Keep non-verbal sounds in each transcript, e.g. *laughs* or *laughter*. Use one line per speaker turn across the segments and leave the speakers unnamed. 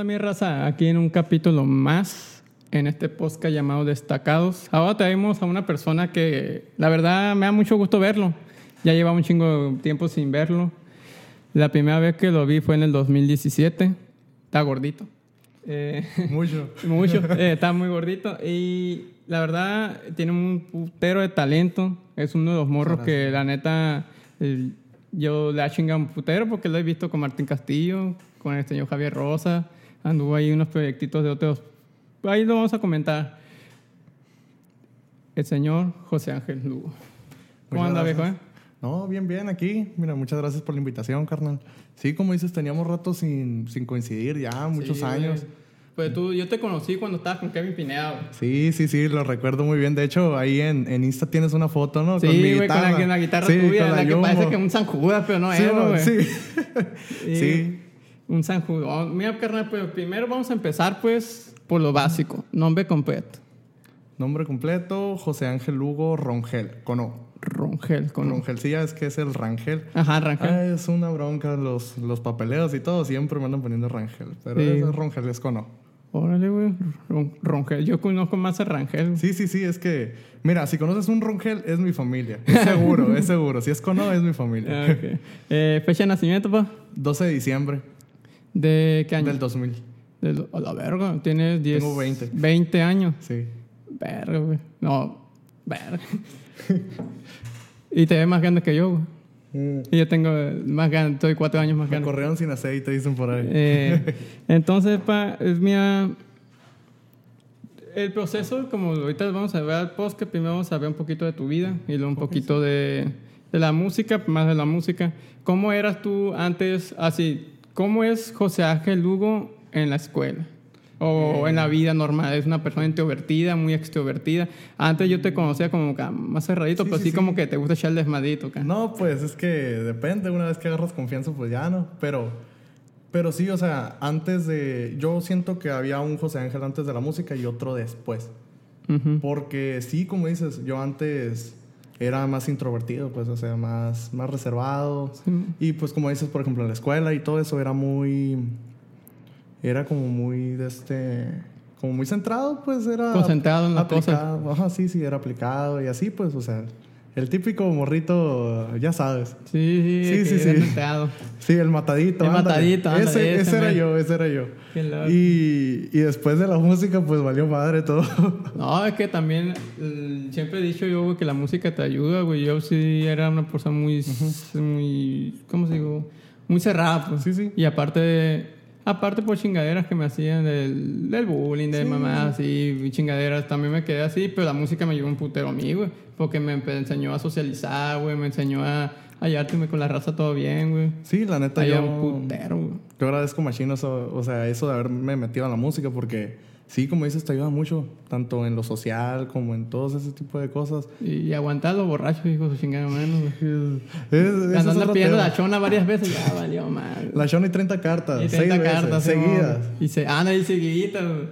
onda, mi raza? Aquí en un capítulo más en este podcast llamado Destacados. Ahora traemos a una persona que la verdad me da mucho gusto verlo. Ya lleva un chingo de tiempo sin verlo. La primera vez que lo vi fue en el 2017. Está gordito. Eh, *laughs*
Mucho.
mucho. *laughs* Eh, está muy gordito. Y la verdad, tiene un putero de talento. Es uno de los morros que la neta eh, yo le ha chingado un putero porque lo he visto con Martín Castillo, con el señor Javier Rosa. Anduvo ahí unos proyectitos de otros. Ahí lo vamos a comentar. El señor José Ángel Lugo. ¿Cómo anda, viejo? eh?
No, bien, bien, aquí. Mira, muchas gracias por la invitación, carnal. Sí, como dices, teníamos rato sin, sin coincidir ya, muchos
Sí,
años.
güey. Pues tú, yo te conocí cuando estabas con Kevin Pineda. güey.
Sí, sí, sí, lo recuerdo muy bien. De hecho, ahí en, en Insta tienes una foto, ¿no?
Sí,
con mi
güey, con la,
guitarra.
con la guitarra
Sí,
tuya,
con
la, que parece que un San Judas, pero no
Sí,
es, güey.
sí. *laughs* Sí.
Un San Judas. Oh, Mira, carnal, pues primero vamos a empezar, pues, por lo básico. Nombre completo.
Nombre completo, José Ángel Lugo Rongel, con O.
Rongel, con
Rongel, sí, ya es que es el Rangel.
Ajá, Rangel.
Ah, es una bronca los, los papeleos y todo, siempre me andan poniendo Rangel. Pero
Sí.
es Rongel, es con O.
Órale, güey. Rongel. Yo conozco más a Rangel.
Sí, sí, sí, es que, mira, si conoces un Rongel, es mi familia. Es seguro, es seguro. Si es con O, es mi familia. *laughs*
Ah. Eh, fecha de nacimiento, pa.
12 de diciembre
¿De qué año?
del 2000.
Del- a la verga. Tienes 10.
Tengo 20.
20 años.
Sí.
Verga, güey. No, verga. y te ves más grande que yo, güey. Y yo tengo más grande, estoy cuatro años más
Me
grande.
corrieron sin aceite, dicen por ahí.
Eh, entonces, pa, es mía. El proceso, como ahorita vamos a ver al post, que primero vamos a ver un poquito de tu vida y luego un poquito de, de la música, más de la música. ¿Cómo eras tú antes, así, cómo es José Ángel Lugo en la escuela? O en la vida normal, es una persona introvertida, muy extrovertida. Antes yo te conocía como más cerradito,
Sí,
pero
sí,
como que te gusta echar el desmadito.
No, pues es que depende. Una vez que agarras confianza, pues ya no. Pero, pero sí, o sea, antes de. Yo siento que había un José Ángel antes de la música y otro después. Porque sí, como dices, yo antes era más introvertido, pues, o sea, más, más reservado.
Sí.
Y pues, como dices, por ejemplo, en la escuela y todo eso era muy. Era como muy de este. Como muy centrado, pues era.
Concentrado en la cosa.
aplicado. Ajá, sí, sí, era aplicado y así, pues, o sea, el típico morrito, ya sabes.
Sí, sí,
Sí, sí, sí. Sí, el matadito.
El
ándale.
matadito, ándale,
Ese,
ese
ese era yo, ese era yo.
Qué loco.
Y, y después de la música, pues valió madre todo. *laughs*
No, es que también siempre he dicho yo güey, que la música te ayuda, güey. Yo sí era una persona muy, muy, ¿cómo se digo? Muy cerrada, pues.
Sí, sí.
Y aparte, aparte por chingaderas que me hacían del, del bullying, de
Sí.
mamás así, y chingaderas, también me quedé así, pero la música me ayudó un putero a mí, güey. Porque me enseñó a socializar, güey, me enseñó a hallarte con la raza todo bien, güey.
Sí, la neta,
Ayudó
yo,
un putero, güey.
yo agradezco machino eso, o sea, eso de haberme metido a la música porque sí, como dices, te ayuda mucho, tanto en lo social como en todo ese tipo de cosas.
Y aguantar los borrachos, hijo su chingada mano, güey. *laughs* Andando pidiendo la chona varias veces, ya valió mal.
La Shona y 30 cartas,
Y
seis
30
veces,
cartas
seguidas.
Y se, no, y seguiditas. güey.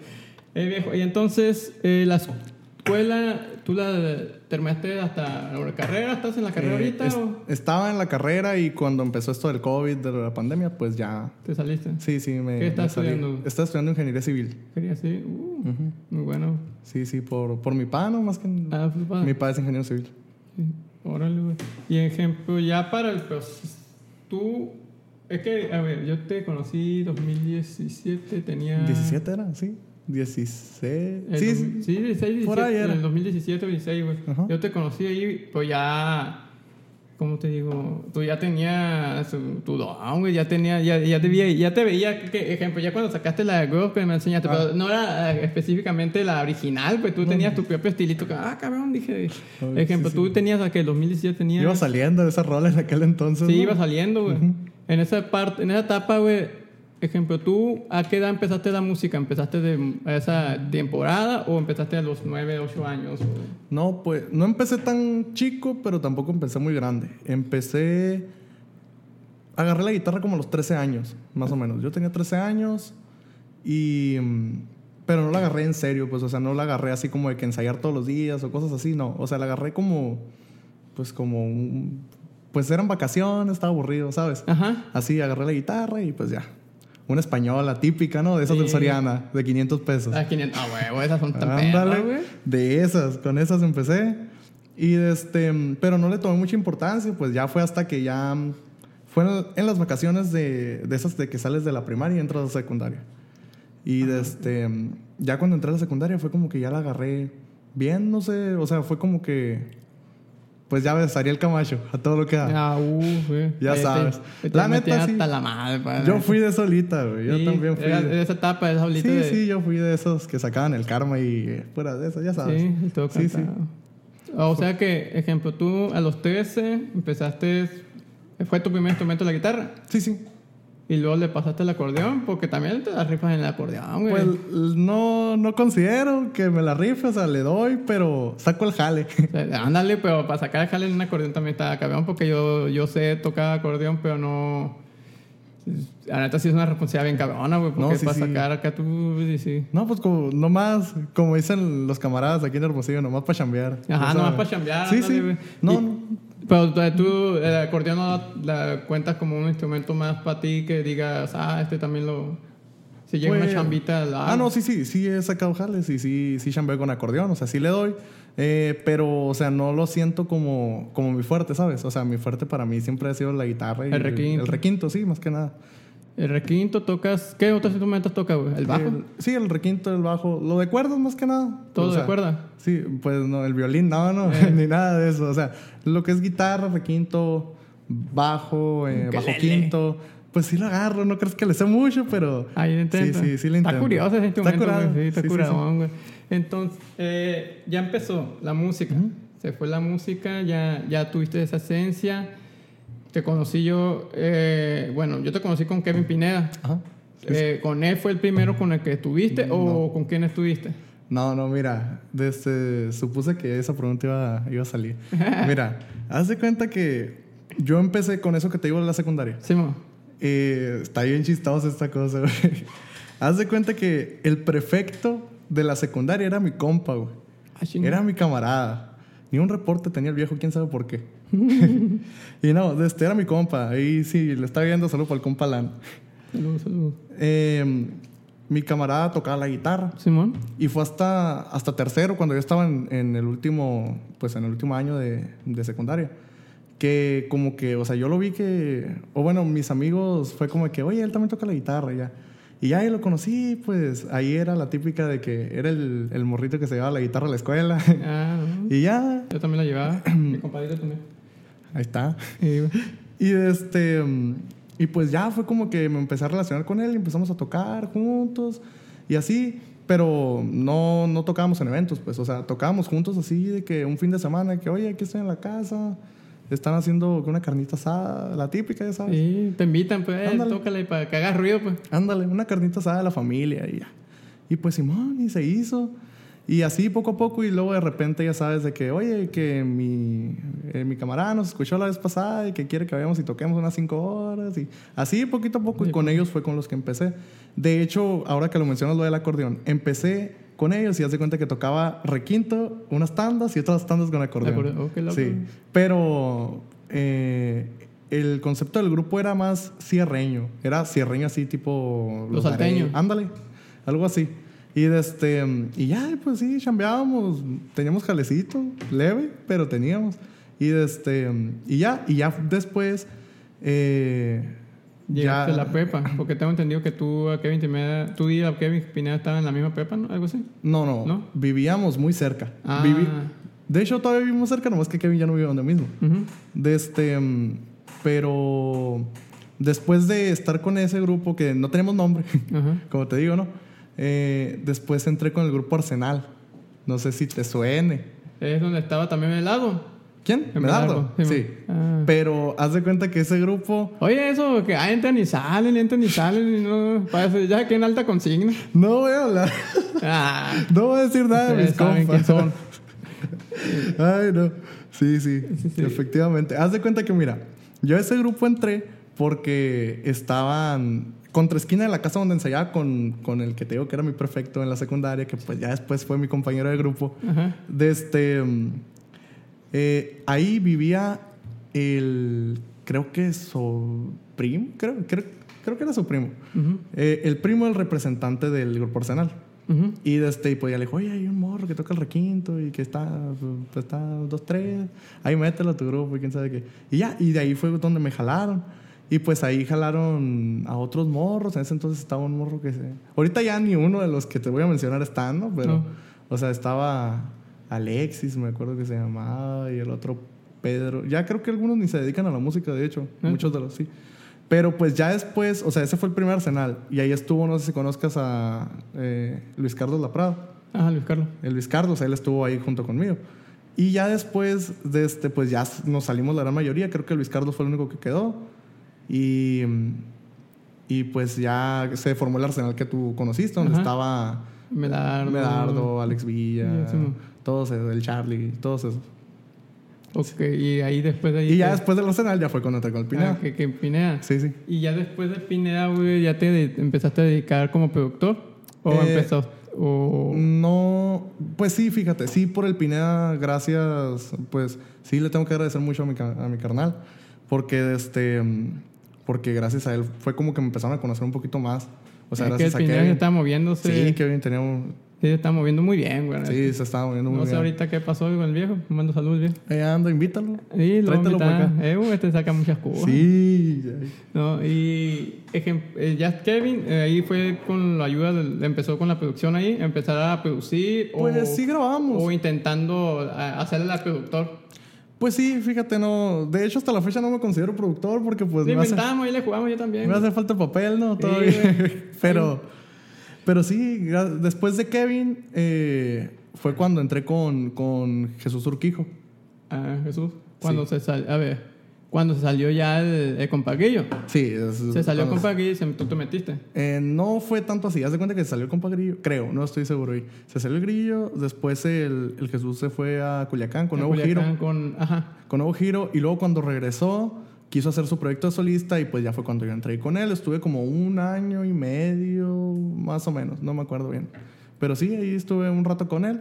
Eh, viejo, y entonces, eh, la escuela, ¿tú la terminaste hasta la carrera? ¿Estás en la carrera
Eh,
ahorita
es-
o
estaba en la carrera y cuando empezó esto del COVID, de la pandemia, pues ya.
te saliste?
Sí, sí, me.
¿Qué estás
me salí.
estudiando?
Estaba estudiando ingeniería civil.
Quería así, uh, muy bueno.
Sí, sí, por, por mi pano más que.
Ah, pues.
Mi padre es ingeniero civil.
Sí, Órale, güey. Y ejemplo, ya para el proceso, tú, es que, a ver, yo te conocí 2017, tenía...
17 era, sí. 16.
El
Sí, sí.
sí, 16, 17,
Por ahí era.
en el 2017 o 16, güey.
Ajá.
Yo te conocí ahí, pues ya, ¿cómo te digo? Tú ya tenías tu, don, güey, ya tenía, ya, ya te veía, ya te veía, que, ejemplo, ya cuando sacaste la de Girl que me enseñaste,
Ah.
pero no era eh, específicamente la original, pues tú tenías tu propio estilito, que, ah, cabrón, dije,
Ay,
ejemplo,
sí,
tú
sí.
tenías, a que el 2017 tenías...
Iba saliendo de esa rola en aquel entonces.
Sí,
¿no?
iba saliendo, güey. En esa parte, en esa etapa, güey, ejemplo, ¿tú a qué edad empezaste la música? ¿Empezaste de esa temporada o empezaste a los 9, 8 años?
No, pues no empecé tan chico, pero tampoco empecé muy grande. Empecé. Agarré la guitarra como a los 13 años, más o menos. Yo tenía 13 años y. mm, Pero no la agarré en serio, pues, o sea, no la agarré así como de que ensayar todos los días o cosas así, no. O sea, la agarré como. Pues como un. Pues eran vacaciones, estaba aburrido, ¿sabes?
Ajá.
Así agarré la guitarra y pues ya. Una española típica, ¿no? De esas del
Sí.
Soriana, de 500 pesos.
Las 500. Ah, huevo, esas son tan
Ándale,
güey.
de esas, con esas empecé. Y este, pero no le tomé mucha importancia, pues ya fue hasta que ya mm, fue en, en las vacaciones de, de esas de que sales de la primaria y entras a la secundaria. Y de este, mm, ya cuando entré a la secundaria fue como que ya la agarré bien, no sé, o sea, fue como que pues ya ves, Ariel Camacho, a todo lo que da.
Ah, uh, güey.
Ya sabes. La neta, sí.
hasta la madre, padre.
Yo fui de solita, güey. Yo
Sí,
también fui.
era-
de-
esa etapa, esa solita
Sí,
de...
sí, yo fui de esos que sacaban el karma y eh, fuera de eso, ya sabes.
Sí, todo
Sí, sí.
O sea que, ejemplo, tú a los 13 empezaste, fue tu primer instrumento la guitarra
Sí, sí.
Y luego le pasaste el acordeón porque también te las rifas en el acordeón, güey.
Pues no, no considero que me la rife, o sea, le doy, pero saco el jale.
O sea, ándale, pero para sacar el jale en un acordeón también está cabrón porque yo, yo sé tocar acordeón, pero no... La neta sí es una responsabilidad bien cabrona, güey, porque
No, sí,
para
sí.
sacar acá tú... sí, sí.
No, pues como, nomás, como dicen los camaradas aquí en Hermosillo, nomás para chambear.
Ajá,
O sea,
nomás para chambear.
Sí,
ándale,
sí. No,
Y-
no.
Pero tú- el acordeón no la cuentas como un instrumento más para ti que digas, ah, este también lo. Si llega
Pues-
una chambita, la.
Ah, no, sí, sí, sí he sacado jales y sí, sí chambeo con acordeón, o sea, sí le doy. eh, pero, o sea, no lo siento como, como mi fuerte, ¿sabes? O sea, mi fuerte para mí siempre ha sido la guitarra y
El requinto.
El, requinto, sí, más que nada.
El requinto tocas. ¿Qué otros instrumentos tocas, güey? ¿El bajo?
El- sí, el requinto, el bajo. Lo de cuerdas más que nada.
¿Todo
O
de
sea,
cuerda?
Sí, pues no, el violín, no, no,
Eh. *laughs*
ni nada de eso. O sea, lo que es guitarra, requinto, bajo, eh, bajo quinto, pues sí lo agarro. No crees que le sé mucho, pero.
Ahí
sí,
intenta.
sí, sí le
Está
intento.
curioso ese instrumento,
Está curado.
güey. Sí, está
Sí, sí,
güey. Entonces, eh, ya empezó la música. Se fue la música, ya, ya tuviste esa esencia. Te conocí yo, eh, bueno, yo te conocí con Kevin Pineda.
Ajá.
Eh, ¿Con él fue el primero con el que estuviste o con quién estuviste?
No, no, mira, desde, supuse que esa pregunta iba, iba a salir. *laughs* Mira, haz de cuenta que yo empecé con eso que te digo de la secundaria.
Simón.
Eh, está bien chistosa esta cosa, güey. *laughs* Haz de cuenta que el prefecto de la secundaria era mi compa, güey.
Ah.
Era mi camarada. Ni un reporte tenía el viejo, quién sabe por qué. *laughs* y no, este era mi compa. Ahí sí, le estaba viendo solo para el compa Lan.
Saludos, saludos.
Eh, mi camarada tocaba la guitarra.
Simón.
Y fue hasta, hasta tercero, cuando yo estaba en, en el último, pues en el último año de, de secundaria. Que como que, o sea, yo lo vi que, o bueno, mis amigos fue como que, oye, él también toca la guitarra ya. Y ya ahí lo conocí, pues ahí era la típica de que era el, el morrito que se llevaba la guitarra a la escuela.
Ah, *laughs*
y ya,
Yo también la llevaba. Mi compadre también.
Ahí está.
Y,
Y este y pues ya fue como que me empecé a relacionar con él y empezamos a tocar juntos y así, pero no, no tocábamos en eventos, pues, o sea, tocábamos juntos así de que un fin de semana, que oye, aquí estoy en la casa, están haciendo una carnita asada, la típica, ya sabes.
sí, te invitan, pues, eh,
Ándale.
tócale para que hagas ruido, pues.
Ándale, una carnita asada de la familia y ya. Y pues Simón, y se hizo. Y así poco a poco y luego de repente ya sabes de que, oye, que mi, eh, mi camarada nos escuchó la vez pasada y que quiere que vayamos y toquemos unas cinco horas. Y así poquito a poco y con ellos fue con los que empecé. De hecho, ahora que lo mencionas lo del acordeón, empecé con ellos y haz de cuenta que tocaba requinto, unas tandas y otras tandas con acordeón.
Acordeón, oh.
Sí, pero eh, el concepto del grupo era más cierreño. Era cierreño así tipo...
Los
Darey.
salteños.
Ándale, algo así. Y, este, y ya, pues sí, chambeábamos. Teníamos jalecito, leve, pero teníamos. Y, este, y ya, y ya después... Eh,
Llegaste
ya,
a la prepa, *clears throat* porque tengo entendido que tú, a Kevin Pineda, tú y a Kevin Pineda estaban en la misma prepa, ¿no? Algo así.
No, no,
¿No?
Vivíamos muy cerca.
Ah.
Vivi- de hecho, todavía vivimos cerca, nomás que Kevin ya no vive donde mismo.
Ujú.
De este, pero después de estar con ese grupo que no tenemos nombre, *laughs* como te digo, ¿no? Eh, después entré con el grupo Arsenal. No sé si te suene.
Es donde estaba también el lado.
¿Quién? Medardo. Sí.
sí. Ah.
Pero haz de cuenta que ese grupo.
Oye, eso que ah, entran y salen, entran y salen, y no. Parece ya que en alta consigna.
No voy a hablar.
Ah,
No voy a decir nada de mis compas.
son. *laughs*
Ay, no. Sí, sí,
Sí, sí.
Efectivamente. Haz de cuenta que, mira, yo a ese grupo entré porque estaban contra esquina de la casa donde ensayaba con, con el que te digo que era mi prefecto en la secundaria, que pues ya después fue mi compañero de grupo.
Ajá.
De este. mm, eh, ahí vivía el. Creo que Soprim, creo, creo, creo que era su primo. Eh, el primo del representante del grupo Arsenal. Y de este, pues ya le dijo, oye, hay un morro que toca el requinto y que está, pues, está dos, tres, ahí mételo a tu grupo y quién sabe qué. Y ya, y de ahí fue donde me jalaron. Y pues ahí jalaron a otros morros. En ese entonces estaba un morro que se... Ahorita ya ni uno de los que te voy a mencionar están, ¿no? Pero,
No.
o sea, estaba Alexis, me acuerdo que se llamaba, y el otro Pedro. Ya creo que algunos ni se dedican a la música, de hecho.
¿Eh?
Muchos de los sí. Pero pues ya después, o sea, ese fue el primer Arsenal. Y ahí estuvo, no sé si conozcas a eh, Luis Carlos Laprado.
Ah, Luis Carlos.
El Luis Carlos, él estuvo ahí junto conmigo. Y ya después de este, pues ya nos salimos la gran mayoría. Creo que Luis Carlos fue el único que quedó. Y, y pues ya se formó el Arsenal que tú conociste, donde
Ajá.
estaba
Medardo.
Medardo, Alex Villa,
Sí, sí,
todos esos, el Charlie, todos esos.
Ok, y ahí después de ahí.
Y ya
que-
después del Arsenal ya fue cuando entré con el Pineda.
Ah, que, que Pineda.
Sí, sí.
Y ya después de Pineda, güey, ¿ya te de- empezaste a dedicar como productor? ¿O
Eh,
empezaste? O...
No, pues sí, fíjate, sí por el Pineda, gracias, pues sí le tengo que agradecer mucho a mi, a mi carnal, porque este, porque gracias a él fue como que me empezaron a conocer un poquito más. O sea,
es que el
gracias a Kevin.
está moviéndose.
Sí, Kevin tenía un,
Sí, se está moviendo muy bien, güey.
sí, se estaba moviendo muy
no sé
bien.
ahorita qué pasó con el viejo. Mando saludos, viejo.
Eh, anda, invítalo.
Sí, lo
Tráetelo para acá.
Eh, güey, te saca muchas cosas.
Sí,
No, y eh, ya Kevin, eh, ahí fue con la ayuda, del- empezó con la producción ahí, empezar a producir.
pues
o,
sí grabamos.
O intentando a- hacerle la productor.
Pues sí, fíjate, no, de hecho hasta la fecha no me considero productor porque pues hace,
inventamos y le jugamos yo también.
me hace falta papel, ¿no? Todavía. *laughs* pero, pero sí, después de Kevin eh, fue cuando entré con, con Jesús Urquijo.
Ah, Jesús. Cuando se salió, a ver, cuando se salió ya el, el compaguillo.
Sí, es-
Se salió el compaguillo y se- tú te metiste.
Eh, no fue tanto así. Haz de cuenta que salió el compa Grillo. Creo, no estoy seguro. ahí. Se salió el Grillo. Después el, el Jesús se fue a Culiacán con
En
Nuevo
Culiacán
Giro.
Con, ajá.
Con Nuevo Giro. Y luego cuando regresó, quiso hacer su proyecto de solista. Y pues ya fue cuando yo entré con él. Estuve como un año y medio, más o menos. No me acuerdo bien. Pero sí, ahí estuve un rato con él.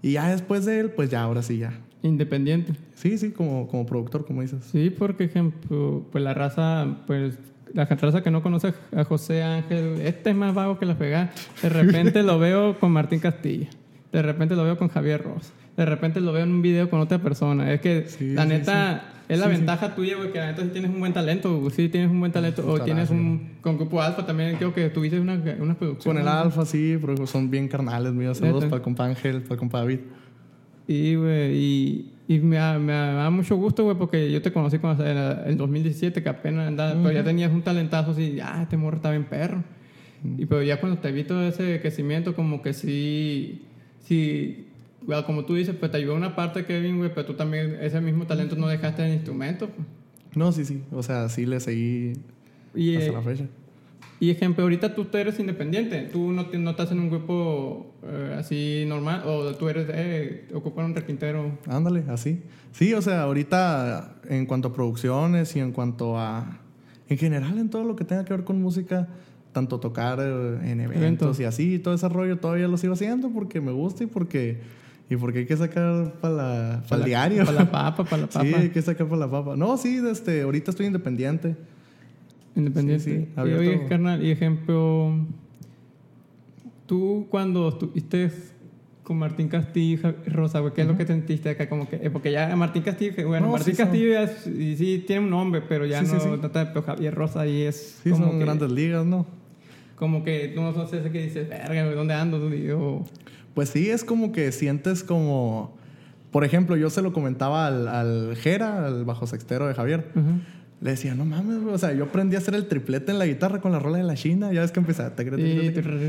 Y ya después de él, pues ya, ahora sí, ya.
Independiente.
Sí, sí, como, como productor, como dices.
Sí, porque ejemplo, pues la raza, pues la raza que no conoce a José Ángel, este es más vago que la pegada. De repente lo veo con Martín Castilla. De repente lo veo con Javier Ross. De repente lo veo en un video con otra persona. Es que
Sí,
la
sí,
neta es la ventaja tuya, güey, que la neta sí tienes un buen talento. Sí tienes un buen talento. O tienes un... Con Grupo Alfa también creo que tuviste una, una producción.
Con el. Alfa, sí, porque son bien carnales míos. Saludos
Neta.
para el compa Ángel, para el compa David.
Y, güey, y, y me, da, me da mucho gusto, güey, porque yo te conocí cuando era el 2017, que apenas andaba, pero ya tenías un talentazo así, ah, este morro está bien perro. Y pero ya cuando te vi todo ese crecimiento, como que sí, sí, bueno, como tú dices, pues te ayudó una parte, Kevin, güey, pero tú también ese mismo talento no dejaste en el instrumento. pues.
No, sí, sí. O sea, sí le seguí
Y,
hasta
eh,
la fecha.
Y ejemplo, ahorita tú eres independiente, tú no, te- no estás en un grupo eh, así normal, o tú eres, eh, ocupas un requintero.
Ándale, así. Sí, o sea, ahorita en cuanto a producciones y en cuanto a... En general, en todo lo que tenga que ver con música, tanto tocar eh, en eventos,
Eventos.
y así, todo ese rollo todavía lo sigo haciendo porque me gusta y porque, y porque hay que sacar para el
la-
diario.
Para la papa, para la papa. *laughs*
Sí, hay que sacar para la papa. No, sí, este, ahorita estoy independiente.
Independiente.
Sí, sí,
y oye, carnal, y ejemplo, tú cuando estuviste con Martín Castillo y Rosa, güey, ¿qué es lo que sentiste acá? Como que, eh, porque ya Martín Castillo, bueno,
No,
Martín
sí
Castillo ya es- y sí tiene un nombre, pero ya no, está- pero Javier Rosa ahí es
Sí,
como
son
que,
grandes ligas, ¿no?
como que tú no sé ese que dices, verga, ¿dónde ando? Y yo,
Pues sí, es como que sientes como... Por ejemplo, yo se lo comentaba al, al Jera, al bajo sextero de Javier.
Ujú.
Le decía, no mames, güey. O sea, yo aprendí a hacer el triplete en la guitarra con la rola de la China. Ya ves que tac,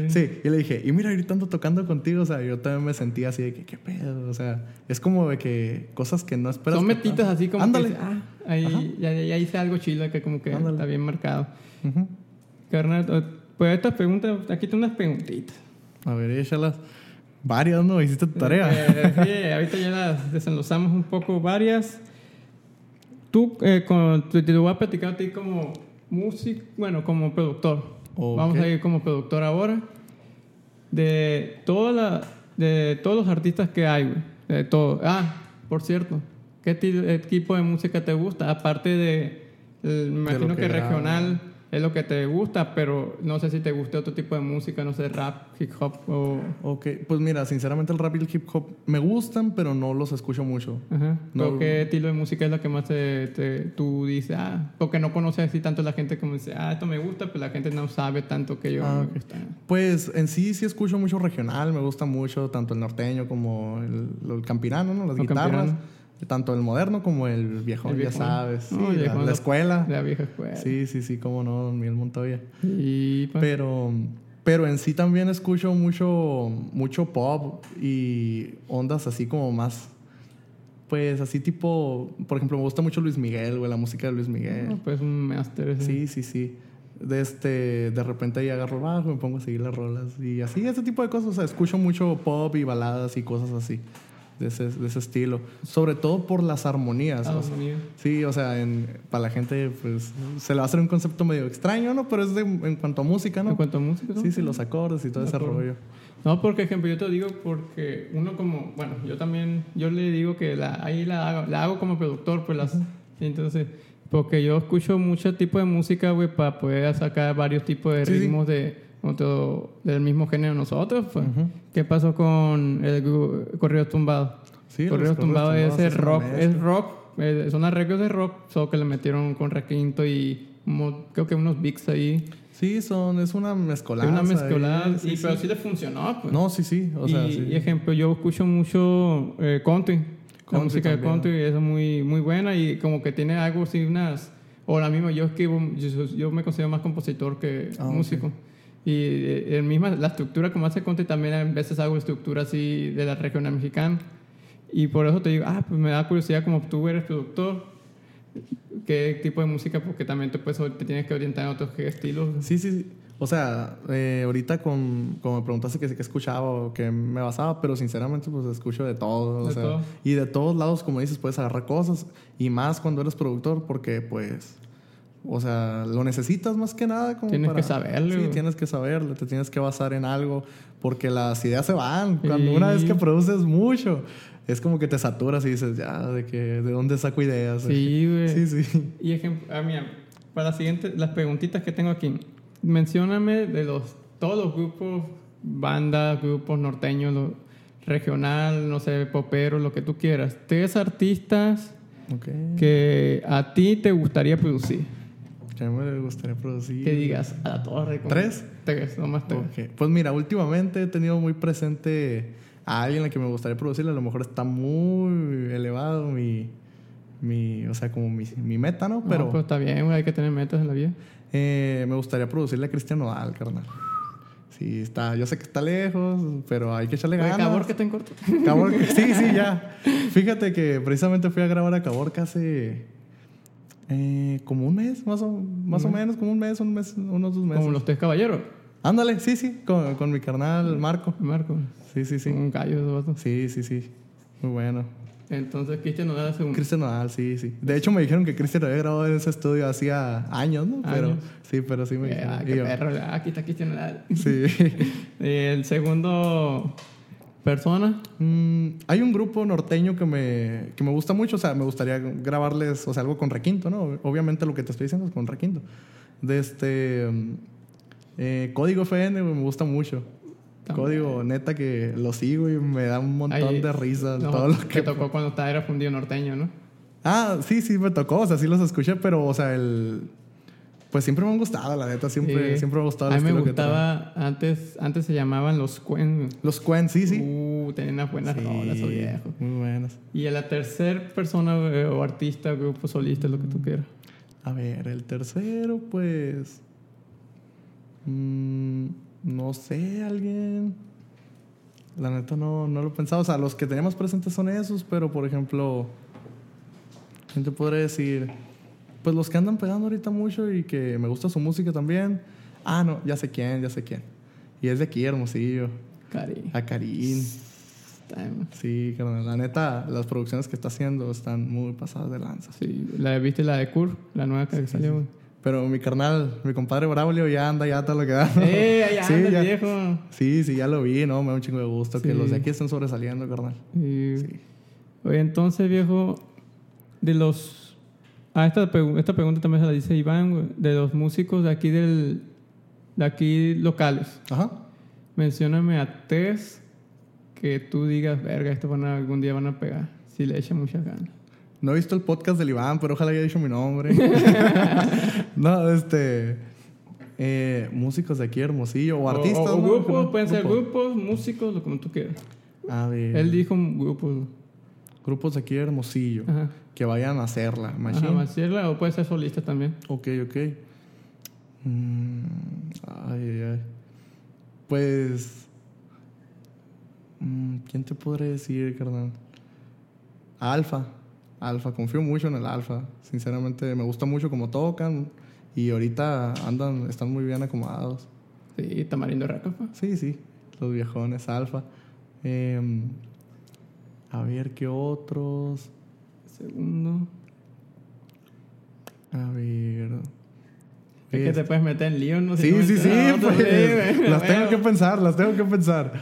Sí,
y le dije, y mira, ahorita ando tocando contigo. O sea, yo también me sentía así de que, ¿qué pedo? O sea, es como de que cosas que no esperas.
Son metitas así como
Ándale.
que, ah, ahí ya, ya hice algo chido que como que
Ándale.
está bien marcado.
Ujú.
Carnal, eh, pues estas preguntas, aquí tengo unas preguntitas.
A ver, échalas. Varias, ¿no? Hiciste tu tarea.
Eh, sí, ahorita ya las desenlozamos un poco varias. Tú, eh, con, te, te voy a platicar a ti como músico, bueno, como productor. Vamos a ir como productor ahora. De, toda la, de todos los artistas que hay, güey. De todo. Ah, por cierto, ¿qué eh, tipo de música te gusta? Aparte de, el- me imagino
que
regional, es lo que te gusta, pero no sé si te guste otro tipo de música, no sé, rap, hip hop o...
Ok, pues mira, sinceramente el rap y el hip hop me gustan, pero no los escucho mucho.
Ajá.
No.
¿Pero ¿Qué estilo de música es la que más te, te- tú dices, ah, porque no conoces así tanto la gente como dice, ah, esto me gusta, pero la gente no sabe tanto que yo
Ah,
me gusta.
Pues en sí sí escucho mucho regional, me gusta mucho tanto el norteño como el, el campirano, ¿no? Las
El
guitarras.
campirano.
Tanto el moderno como el viejo,
El
ya sabes. Sí, la, escuela.
La vieja escuela.
Sí, sí, sí, cómo no, Don Miguel Montoya.
Y, pues,
Pero, pero en sí también escucho mucho, mucho pop y ondas así como más, pues así tipo, por ejemplo, me gusta mucho Luis Miguel, güey, la música de Luis Miguel.
no, pues un máster ese.
Sí, sí, sí. De, este, de repente ahí agarro bajo, me pongo a seguir las rolas y así, ese tipo de cosas. O sea, escucho mucho pop y baladas y cosas así, de ese, de ese estilo. Sobre todo por las armonías.
Ah,
o sea. Sí, o sea, en- para la gente, pues, se le va a hacer un concepto medio extraño, ¿no? Pero es de, en cuanto a música, ¿no?
En cuanto a música, ¿no?
Sí, sí, los acordes y todo ese rollo.
No, porque ejemplo, yo te digo porque uno como, bueno, yo también, yo le digo que la, ahí la hago, la hago como productor, pues las, entonces, porque yo escucho mucho tipo de música, güey, para poder sacar varios tipos de
Sí, sí.
ritmos de otro, del mismo género nosotros, pues.
Ujú.
¿Qué pasó con el corrido tumbado?
Sí, corridos
tumbado es el
es
rock, es rock, eh, son arreglos de rock, solo que le metieron con requinto y mo- creo que unos beats ahí.
Sí, son, es una mezcolanza.
una mezcolada,
ahí,
y, pero sí le funcionó, pues.
No, sí, sí. O sea,
y,
sí.
y ejemplo, yo escucho mucho eh, country. la
Country
música de
también.
country es muy, muy buena y como que tiene algo así, unas... O la misma, yo escribo, yo, yo me considero más compositor que
ok.
músico. Y eh, el misma, la estructura como hace country también a veces hago estructura así de la regional mexicana. Y por eso te digo, ah, pues me da curiosidad como tú eres productor, qué tipo de música, porque también te, puedes, te tienes que orientar en otros estilos.
Sí, sí, sí. O sea, eh, ahorita con, como me preguntaste que, que escuchaba o que me basaba, pero sinceramente pues escucho de todo. o
De
sea,
todo.
Y de todos lados, como dices, puedes agarrar cosas. Y más cuando eres productor porque pues... O sea, lo necesitas más que nada. Como
Tienes
para-
que saberlo.
Sí, tienes que saberlo. Te tienes que basar en algo. Porque las ideas se van. Cuando
Sí.
una vez que produces mucho, es como que te saturas y dices, ya, ¿de, que, ¿de dónde saco ideas?
Sí, güey.
Sí, sí.
Y ejemplo, ah, mira, para las siguientes, las preguntitas que tengo aquí, mencióname de los, todos los grupos, bandas, grupos norteños, lo- regional, no sé, popero, lo que tú quieras. Tres artistas
Ok.
que a ti te gustaría producir.
¿Qué me gustaría producir?
Que digas, a la torre.
¿Tres?
Tres, nomás tres.
Pues mira, últimamente he tenido muy presente a alguien a que me gustaría producirle. A lo mejor está muy elevado mi, mi o sea, como mi, mi meta, ¿no?
No,
Pero
pues está bien, hay que tener metas en la vida.
eh, me gustaría producirle a Cristian Nodal, carnal. Sí, está, yo sé que está lejos, pero hay que echarle ganas.
Caborca está en corto.
Caborca, sí, sí, ya. Fíjate que precisamente fui a grabar a Caborca hace eh, como un mes, más o, más o menos, como un mes, un mes, unos dos meses.
Como los tres caballeros.
Ándale, sí, sí, con, con mi carnal Marco.
Marco.
Sí, sí, sí.
Un gallo esos vatos.
Sí, sí, sí. Muy bueno.
Entonces, Cristian da un...
Cristian Nodal, sí, sí. De hecho, me dijeron que Cristian había grabado en ese estudio hacía años, ¿no? Pero,
Años.
sí, pero sí me
Eh,
dijeron.
ah, qué perro. Ah, Aquí está Cristian Nadal.
Sí. *laughs*
El segundo persona.
Mm, hay un grupo norteño que me, que me gusta mucho, o sea, me gustaría grabarles, o sea, algo con requinto, ¿no? Obviamente lo que te estoy diciendo es con requinto. De este... mm, eh, Código FN, güey, me gusta mucho.
También.
Código, neta, que lo sigo y me da un montón de risas.
No,
todo lo
que tocó cuando era fundido norteño, ¿no?
Ah, sí, sí, me tocó, o sea, sí los escuché, pero, o sea, el... Pues siempre me han gustado, la neta, siempre,
Sí.
siempre me ha gustado
A mí me
que
gustaba, antes, antes se llamaban los Cuen.
Los Quen, sí, sí.
Uh, tenían unas buenas
Sí,
rolas, esos viejos.
Muy buenas.
Y a la tercera persona eh, o artista, grupo solista, lo que tú quieras.
A ver, el tercero, pues... mm, no sé, alguien... La neta no, no lo he pensado. O sea, los que tenemos presentes son esos, pero por ejemplo... ¿Quién te podría decir? Pues los que andan pegando ahorita mucho y que me gusta su música también. Ah, no, ya sé quién, ya sé quién. Y es de aquí, Hermosillo.
Cari.
A Karim.
Time.
Sí, carnal. La neta, las producciones que está haciendo están muy pasadas de lanza.
Sí, la, ¿viste la de Kur? La nueva que salió, güey.
Pero mi carnal, mi compadre Braulio ya anda, ya todo lo que da.
¡Eh, ahí *laughs*
Sí,
anda el
ya.
viejo!
Sí, sí, ya lo vi, ¿no? Me da un chingo de gusto que
Sí.
los de aquí estén sobresaliendo, carnal.
Y-
Sí.
Oye, entonces, viejo, de los Ah, esta, pregu- esta pregunta también se la dice Iván, de los músicos de aquí del de aquí locales.
Ajá.
Mencióname a tres que tú digas, verga, estos van a, algún día van a pegar. Si le echan muchas ganas.
No he visto el podcast del Iván, pero ojalá haya dicho mi nombre. *laughs* no, este. eh, músicos de aquí, Hermosillo, o artistas.
O, o
¿no?
grupos,
Grupo.
pueden ser grupos, músicos, lo como tú quieras.
A ver.
Él dijo grupos.
Grupos de aquí, Hermosillo.
Ajá.
Que vayan a hacerla. Machine.
Ajá, Maciela, o puede ser solista también.
Ok, ok. Mm, ay, ay, ay. Pues. mm, ¿Quién te podré decir, carnal? Alfa. Alfa. Confío mucho en el Alfa. Sinceramente, me gusta mucho cómo tocan. Y ahorita andan, están muy bien acomodados.
Sí, Tamarindo Racafa.
Sí, sí. Los viejones, Alfa. Em, a ver, ¿qué otros?
Segundo.
A ver.
Es que te puedes meter en lío, no sé.
Sí,
cómo
sí, sí, pues, las tengo que pensar, las tengo que pensar.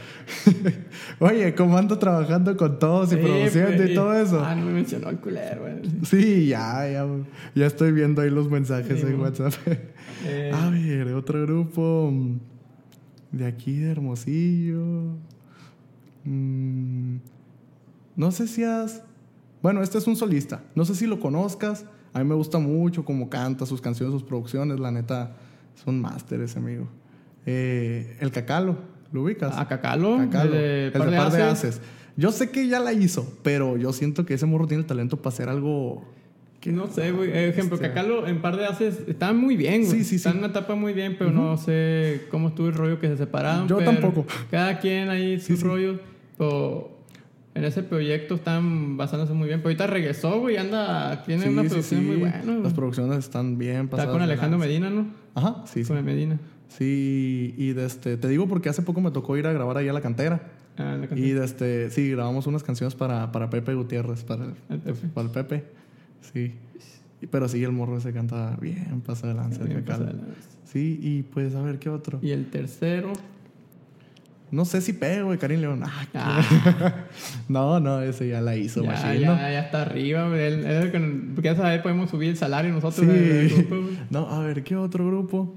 *laughs* Oye, ¿cómo ando trabajando con todos y produciendo
pues,
y todo eso?
Ah, no me mencionó el culero, güey.
Sí, ya, ya, ya estoy viendo ahí los mensajes
Sí,
en. WhatsApp. *laughs*
Eh,
A ver, otro grupo mm, de aquí de Hermosillo. Mm, no sé si has... Bueno, este es un solista. No sé si lo conozcas. A mí me gusta mucho cómo canta, sus canciones, sus producciones. La neta, es un máster ese amigo. Eh, el Cacalo, ¿lo ubicas?
a Cacalo,
Cacalo,
el de
el
Par
de Par de
Haces.
Haces. Yo sé que ya la hizo, pero yo siento que ese morro tiene el talento para hacer algo...
Que no sé, güey. Eh, Ejemplo,
Este-
Cacalo en par de haces está muy bien, güey.
Sí, sí,
Está
sí.
en una etapa muy bien, pero no sé cómo estuvo el rollo que se separaron.
Yo
pero
tampoco.
Cada quien ahí sus rollos. Pero en ese proyecto están basándose muy bien. Pero ahorita regresó, güey. Anda, tiene
Sí,
una
sí,
producción
sí.
muy buena. güey.
Las producciones están bien
Está
pasadas.
con
de
Alejandro. Medina, ¿no?
Ajá, sí, sí.
Con el Medina.
Sí, y de este, te digo porque hace poco me tocó ir a grabar ahí a la cantera.
Ah, la canción.
Y de este, sí, grabamos unas canciones para, para Pepe Gutiérrez, para el,
El Pepe.
para el Pepe. Sí. Pero sí, el morro se canta bien, pasa de lanza. Sí, y pues a ver qué otro.
Y el tercero.
No sé si pego, güey, Karim León. Ah,
Ah, *laughs*
no, no, ese ya la hizo,
ya,
Machine,
ya,
¿no?
ya está arriba, güey. Él- él Porque esa vez podemos subir el salario nosotros.
Sí.
grupo. *laughs*
No, a ver, ¿qué otro grupo?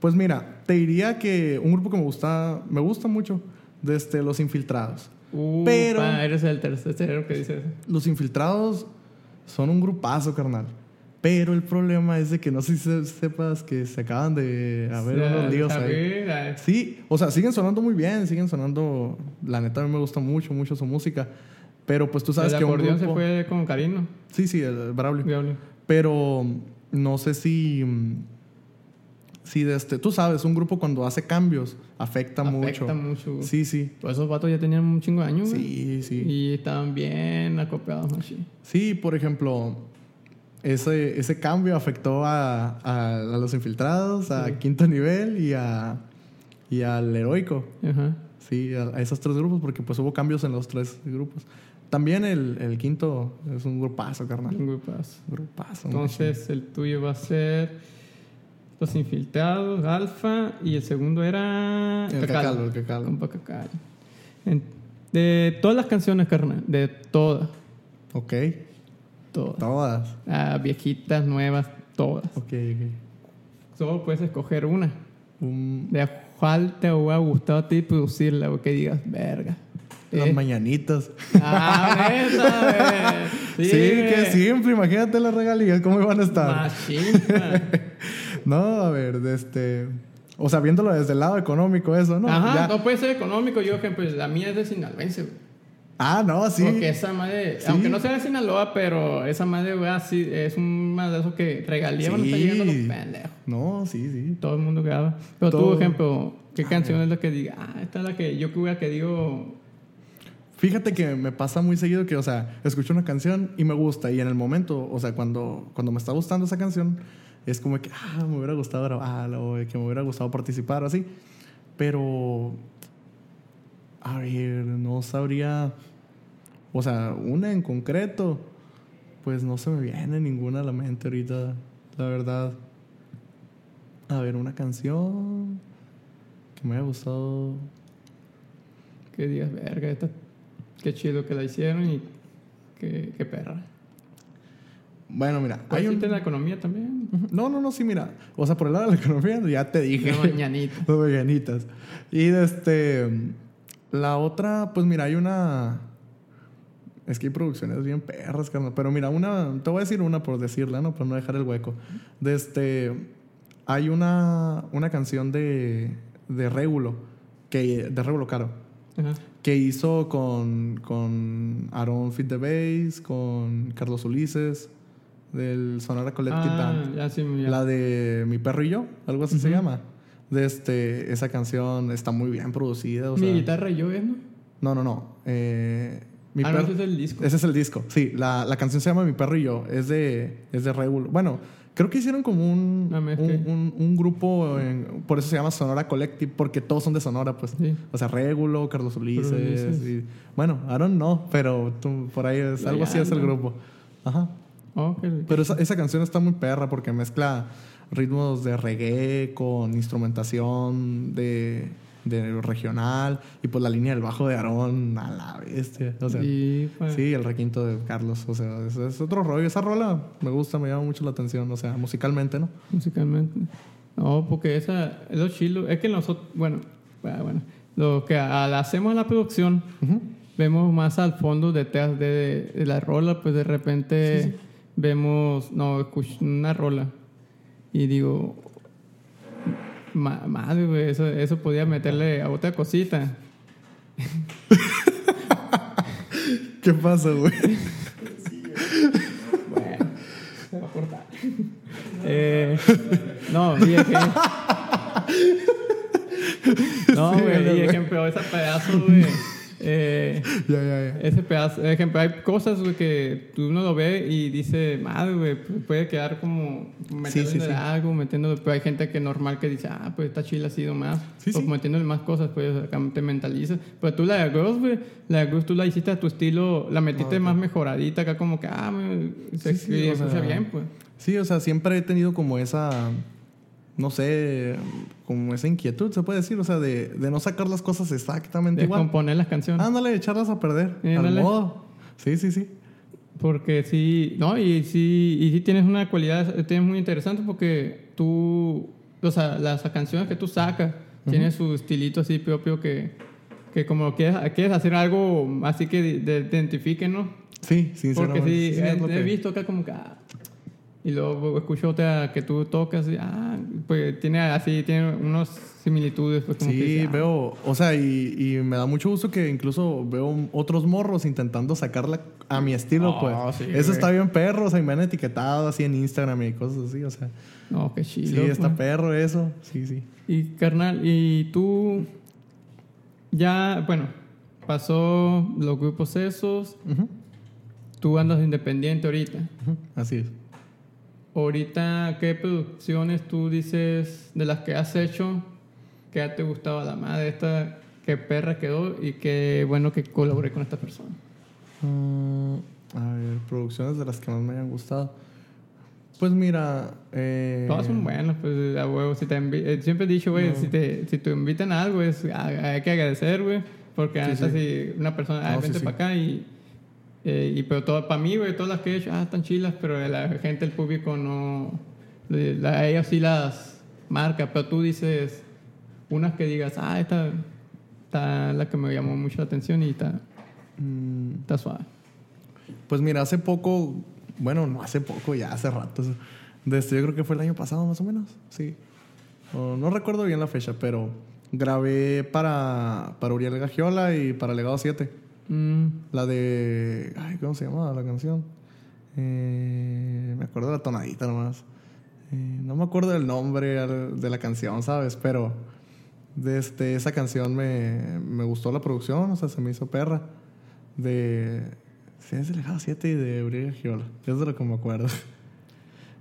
Pues mira, te diría que un grupo que me gusta, me gusta mucho, desde Los Infiltrados.
Uh,
Pero-
pa, eres el tercero que dice eso.
Los Infiltrados son un grupazo, carnal. Pero el problema es de que no sé si se- sepas que se acaban de haber
sea,
unos líos ahí. Sí, o sea, siguen sonando muy bien, siguen sonando. La neta, a mí me gusta mucho, mucho su música. Pero pues tú sabes
el
que un
acordeón
grupo...
se fue con Karino.
Sí, sí, el, Braulio.
Diablo.
Pero no sé si. Si de este. Tú sabes, un grupo cuando hace cambios afecta,
Afecta
mucho.
mucho. güey.
Sí, sí.
Pues esos vatos ya tenían un chingo de años, güey.
Sí, sí.
Y estaban bien acoplados.
Sí, por ejemplo, ese, ese cambio afectó a, a- a los infiltrados, a
Sí.
quinto nivel y, a, y al heroico.
Ajá.
Sí, a, a esos tres grupos, porque pues hubo cambios en los tres grupos. También el, el quinto es un grupazo, carnal.
Un grupazo.
Grupazo.
Entonces, el tuyo va a ser Los Infiltrados, Alfa, y el segundo era...
El Cacalo, el Cacalo.
Compa Cacalo. En- de todas las canciones, carnal, de todas,
Ok,
todas.
todas.
Ah, viejitas, nuevas, todas.
Ok, ok.
Solo puedes escoger una.
Un-
De cuál te hubiera gustado a ti producirla, o que digas, verga.
Las
Eh,
mañanitas.
Ah, neta, güey.
Sí, que
güey.
siempre, imagínate las regalías, ¿cómo iban a estar?
Machín, man. *laughs*
No, a ver, de este. O sea, viéndolo desde el lado económico, eso, ¿no?
Ajá,
Ya.
no puede ser económico. Yo, ejemplo, la mía es de Sinaloense, güey.
Ah, no, sí.
Porque esa madre,
Sí.
aunque no sea de Sinaloa, pero esa madre, güey, así es un esos que regalía
Sí.
llegando los pendejos.
No, sí, sí.
Todo el mundo graba. Pero tú,
Todo.
ejemplo, ¿qué canción es la que diga? Ah, esta es la que yo que que digo.
Fíjate que me pasa muy seguido que, o sea, escucho una canción y me gusta. Y en el momento, o sea, cuando, cuando me está gustando esa canción, es como que, ah, me hubiera gustado grabarla o que me hubiera gustado participar o así. Pero, a ver, no sabría. O sea, una en concreto, pues no se me viene ninguna a la mente ahorita, la verdad. A ver, una canción que me haya gustado.
Que digas, verga, esta, qué chido que la hicieron y qué, qué perra.
Bueno, mira,
Hay
un...
la economía también.
No, no, no, sí, mira. O sea, por el lado de la economía, ya te dije.
Una mañanita. *laughs*
Las mañanitas. Y este. La otra, pues mira, hay una. Es que hay producciones bien perras, carnal. Pero mira, una. Te voy a decir una por decirla, ¿no? Por no dejar el hueco. De este. Hay una. Una canción de. De Régulo. Que, de Régulo Caro.
Ajá.
Que hizo con. Con Aaron Fit the Bass. Con Carlos Ulises. Del Sonora Collective
Ah,
Band.
ya sí, ya.
La de Mi perro y yo, algo así se llama. De este, esa canción está muy bien producida. O
Mi
sea,
guitarra y yo, ¿eh? ¿no?
No, no, no. Eh, mi
ah,
perro-
ese es el disco.
ese es el disco. Sí, la, la canción se llama Mi perro y yo. Es de, es de Regulo. Bueno, creo que hicieron como un,
mezcla.
un, un- un grupo, en- por eso se llama Sonora Collective, porque todos son de Sonora, pues.
Sí.
O sea, Regulo, Carlos Ulises. Y- bueno, Aaron no, pero tú- por ahí es, algo así es el grupo. Ajá.
Oh,
Pero esa, esa canción está muy perra porque mezcla ritmos de reggae con instrumentación de, de regional y pues la línea del bajo de Aarón a la bestia. O sea,
y, pues,
sí, el requinto de Carlos. O sea, es, es otro rollo. Esa rola me gusta, me llama mucho la atención. O sea, musicalmente, ¿no?
musicalmente. No, porque esa es lo chilo. Es que nosotros, bueno, ah, bueno, lo que hacemos la producción,
Ujú.
vemos más al fondo detrás de, de la rola, pues de repente
Sí, sí.
vemos, no, escucho una rola y digo, "Ma- madre, güey, eso, eso podía meterle a otra cosita.
¿Qué pasa, güey?
Bueno, se va a cortar. Eh, no, y que. No, güey. y ejemplo, ese pedazo, güey. Eh,
ya, ya, ya.
ese pedazo, ejemplo, hay cosas, güey, que tú uno lo ve y dice, madre, güey, pu- puede quedar como metiéndole
sí, sí.
algo, metiéndole, pero hay gente que normal que dice, ah, pues está chila así nomás,
Sí,
o
sí.
metiéndole más cosas, pues acá te mentalizas. Pero tú la de Ghost, güey, la de Ghost tú la hiciste a tu estilo, la metiste
Ah,
más mejoradita, acá como que, ah, me, se
Sí, sí, o
escucha bien, pues.
Sí, o sea, siempre he tenido como esa, no sé, como esa inquietud, se puede decir, o sea, de, de no sacar las cosas exactamente
De
igual.
componer las canciones.
Ándale, echarlas a perder. Al modo. Sí, sí, sí.
Porque sí, no, y sí, y sí tienes una cualidad, eh, tienes muy interesante porque tú, o sea, las canciones que tú sacas tienen su estilito así propio que, que como quieres, quieres hacer algo así que te identifique, ¿no?
Sí,
Porque
sinceramente.
sí,
sí,
he,
que-
visto acá como que, ah, y luego escucho otra que tú tocas y, ah, pues tiene así, tiene unas similitudes, pues como
Sí,
que ah,
veo, o sea, y, y me da mucho gusto que incluso veo otros morros intentando sacarla a mi estilo,
Oh,
pues.
sí,
Eso
güey.
está bien perro, o sea, y me han etiquetado así en Instagram y cosas así, o sea.
no, qué chido.
Sí, está
pues.
perro eso, sí, sí.
Y carnal, y tú ya, bueno, pasó los grupos esos,
Ujú,
tú andas independiente ahorita.
ujú, Así es.
Ahorita, ¿qué producciones tú dices de las que has hecho que te gustaba la madre esta, qué perra quedó y qué bueno que colaboré con esta persona?
Mm, a ver, producciones de las que más me hayan gustado. Pues mira, eh,
Todas son buenas, pues a huevo. Si te eh, siempre he dicho, güey,
No.
si, te, si te invitan a algo, es, hay que agradecer, güey. Porque
Sí,
si una persona, ah,
No,
vente
sí.
para acá y, eh, y pero todo, para mí, güey, todas las que he hecho, ah, están chilas, pero la gente, el público no, la, a ellos sí las marca, pero tú dices unas que digas, ah, esta, está la que me llamó mucho la atención y está,
mm,
está suave.
Pues mira, hace poco, bueno, no hace poco, ya hace rato. De esto, yo creo que fue el año pasado más o menos, sí. O no recuerdo bien la fecha, pero grabé para, para Uriel Gagiola y para Legado 7.
Mm,
La de... Ay, ¿cómo se llamaba la canción? Eh, me acuerdo de la tonadita nomás. Eh, no me acuerdo del nombre de la canción, ¿sabes? Pero de este, esa canción me, me gustó la producción, o sea, se me hizo perra. De... De Legado 7 y de Uriel Gagiola. Es de lo que me acuerdo.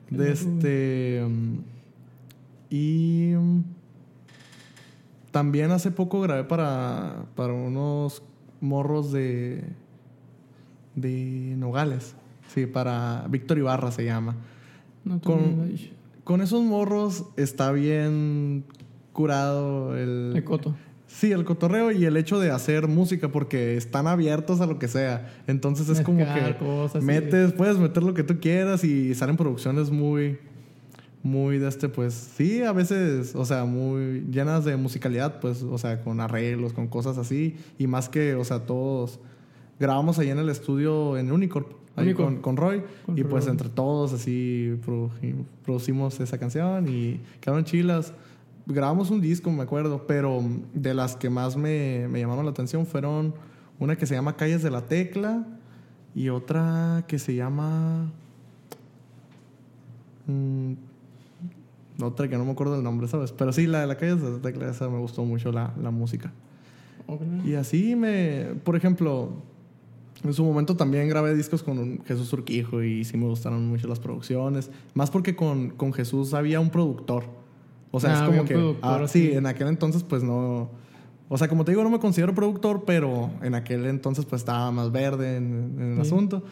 De este... mm, y... mm, también hace poco grabé para, para unos morros de, de Nogales. Sí, para Víctor Ibarra se llama.
no
Con-. Con esos morros está bien curado el...
El coto.
Sí, el cotorreo y el hecho de hacer música porque están abiertos a lo que sea. Entonces es como que
cosas, sí.
metes, puedes meter lo que tú quieras y salen producciones muy, muy de este, pues sí, a veces, o sea, muy llenas de musicalidad, pues, o sea, con arreglos, con cosas así. Y más que, o sea, todos grabamos ahí en el estudio en Unicorp, ahí
Unicorp.
con, con Roy.
Con
y pues entre todos así produ- producimos esa canción y quedaron chilas. Grabamos un disco, me acuerdo, pero de las que más me, me llamaron la atención fueron una que se llama Calles de la Tecla y otra que se llama... mm, otra que no me acuerdo del nombre, ¿sabes? Pero sí, la de la Calles de la Tecla, esa me gustó mucho la, la música.
Ok.
Y así me, por ejemplo, en su momento también grabé discos con Jesús Urquijo y sí me gustaron mucho las producciones. Más porque con, con Jesús había un productor. O sea,
Ah,
es como que...
productor,
ah, sí,
sí.
en aquel entonces pues no... O sea, como te digo, no me considero productor, pero en aquel entonces pues estaba más verde en, en el
Sí.
asunto.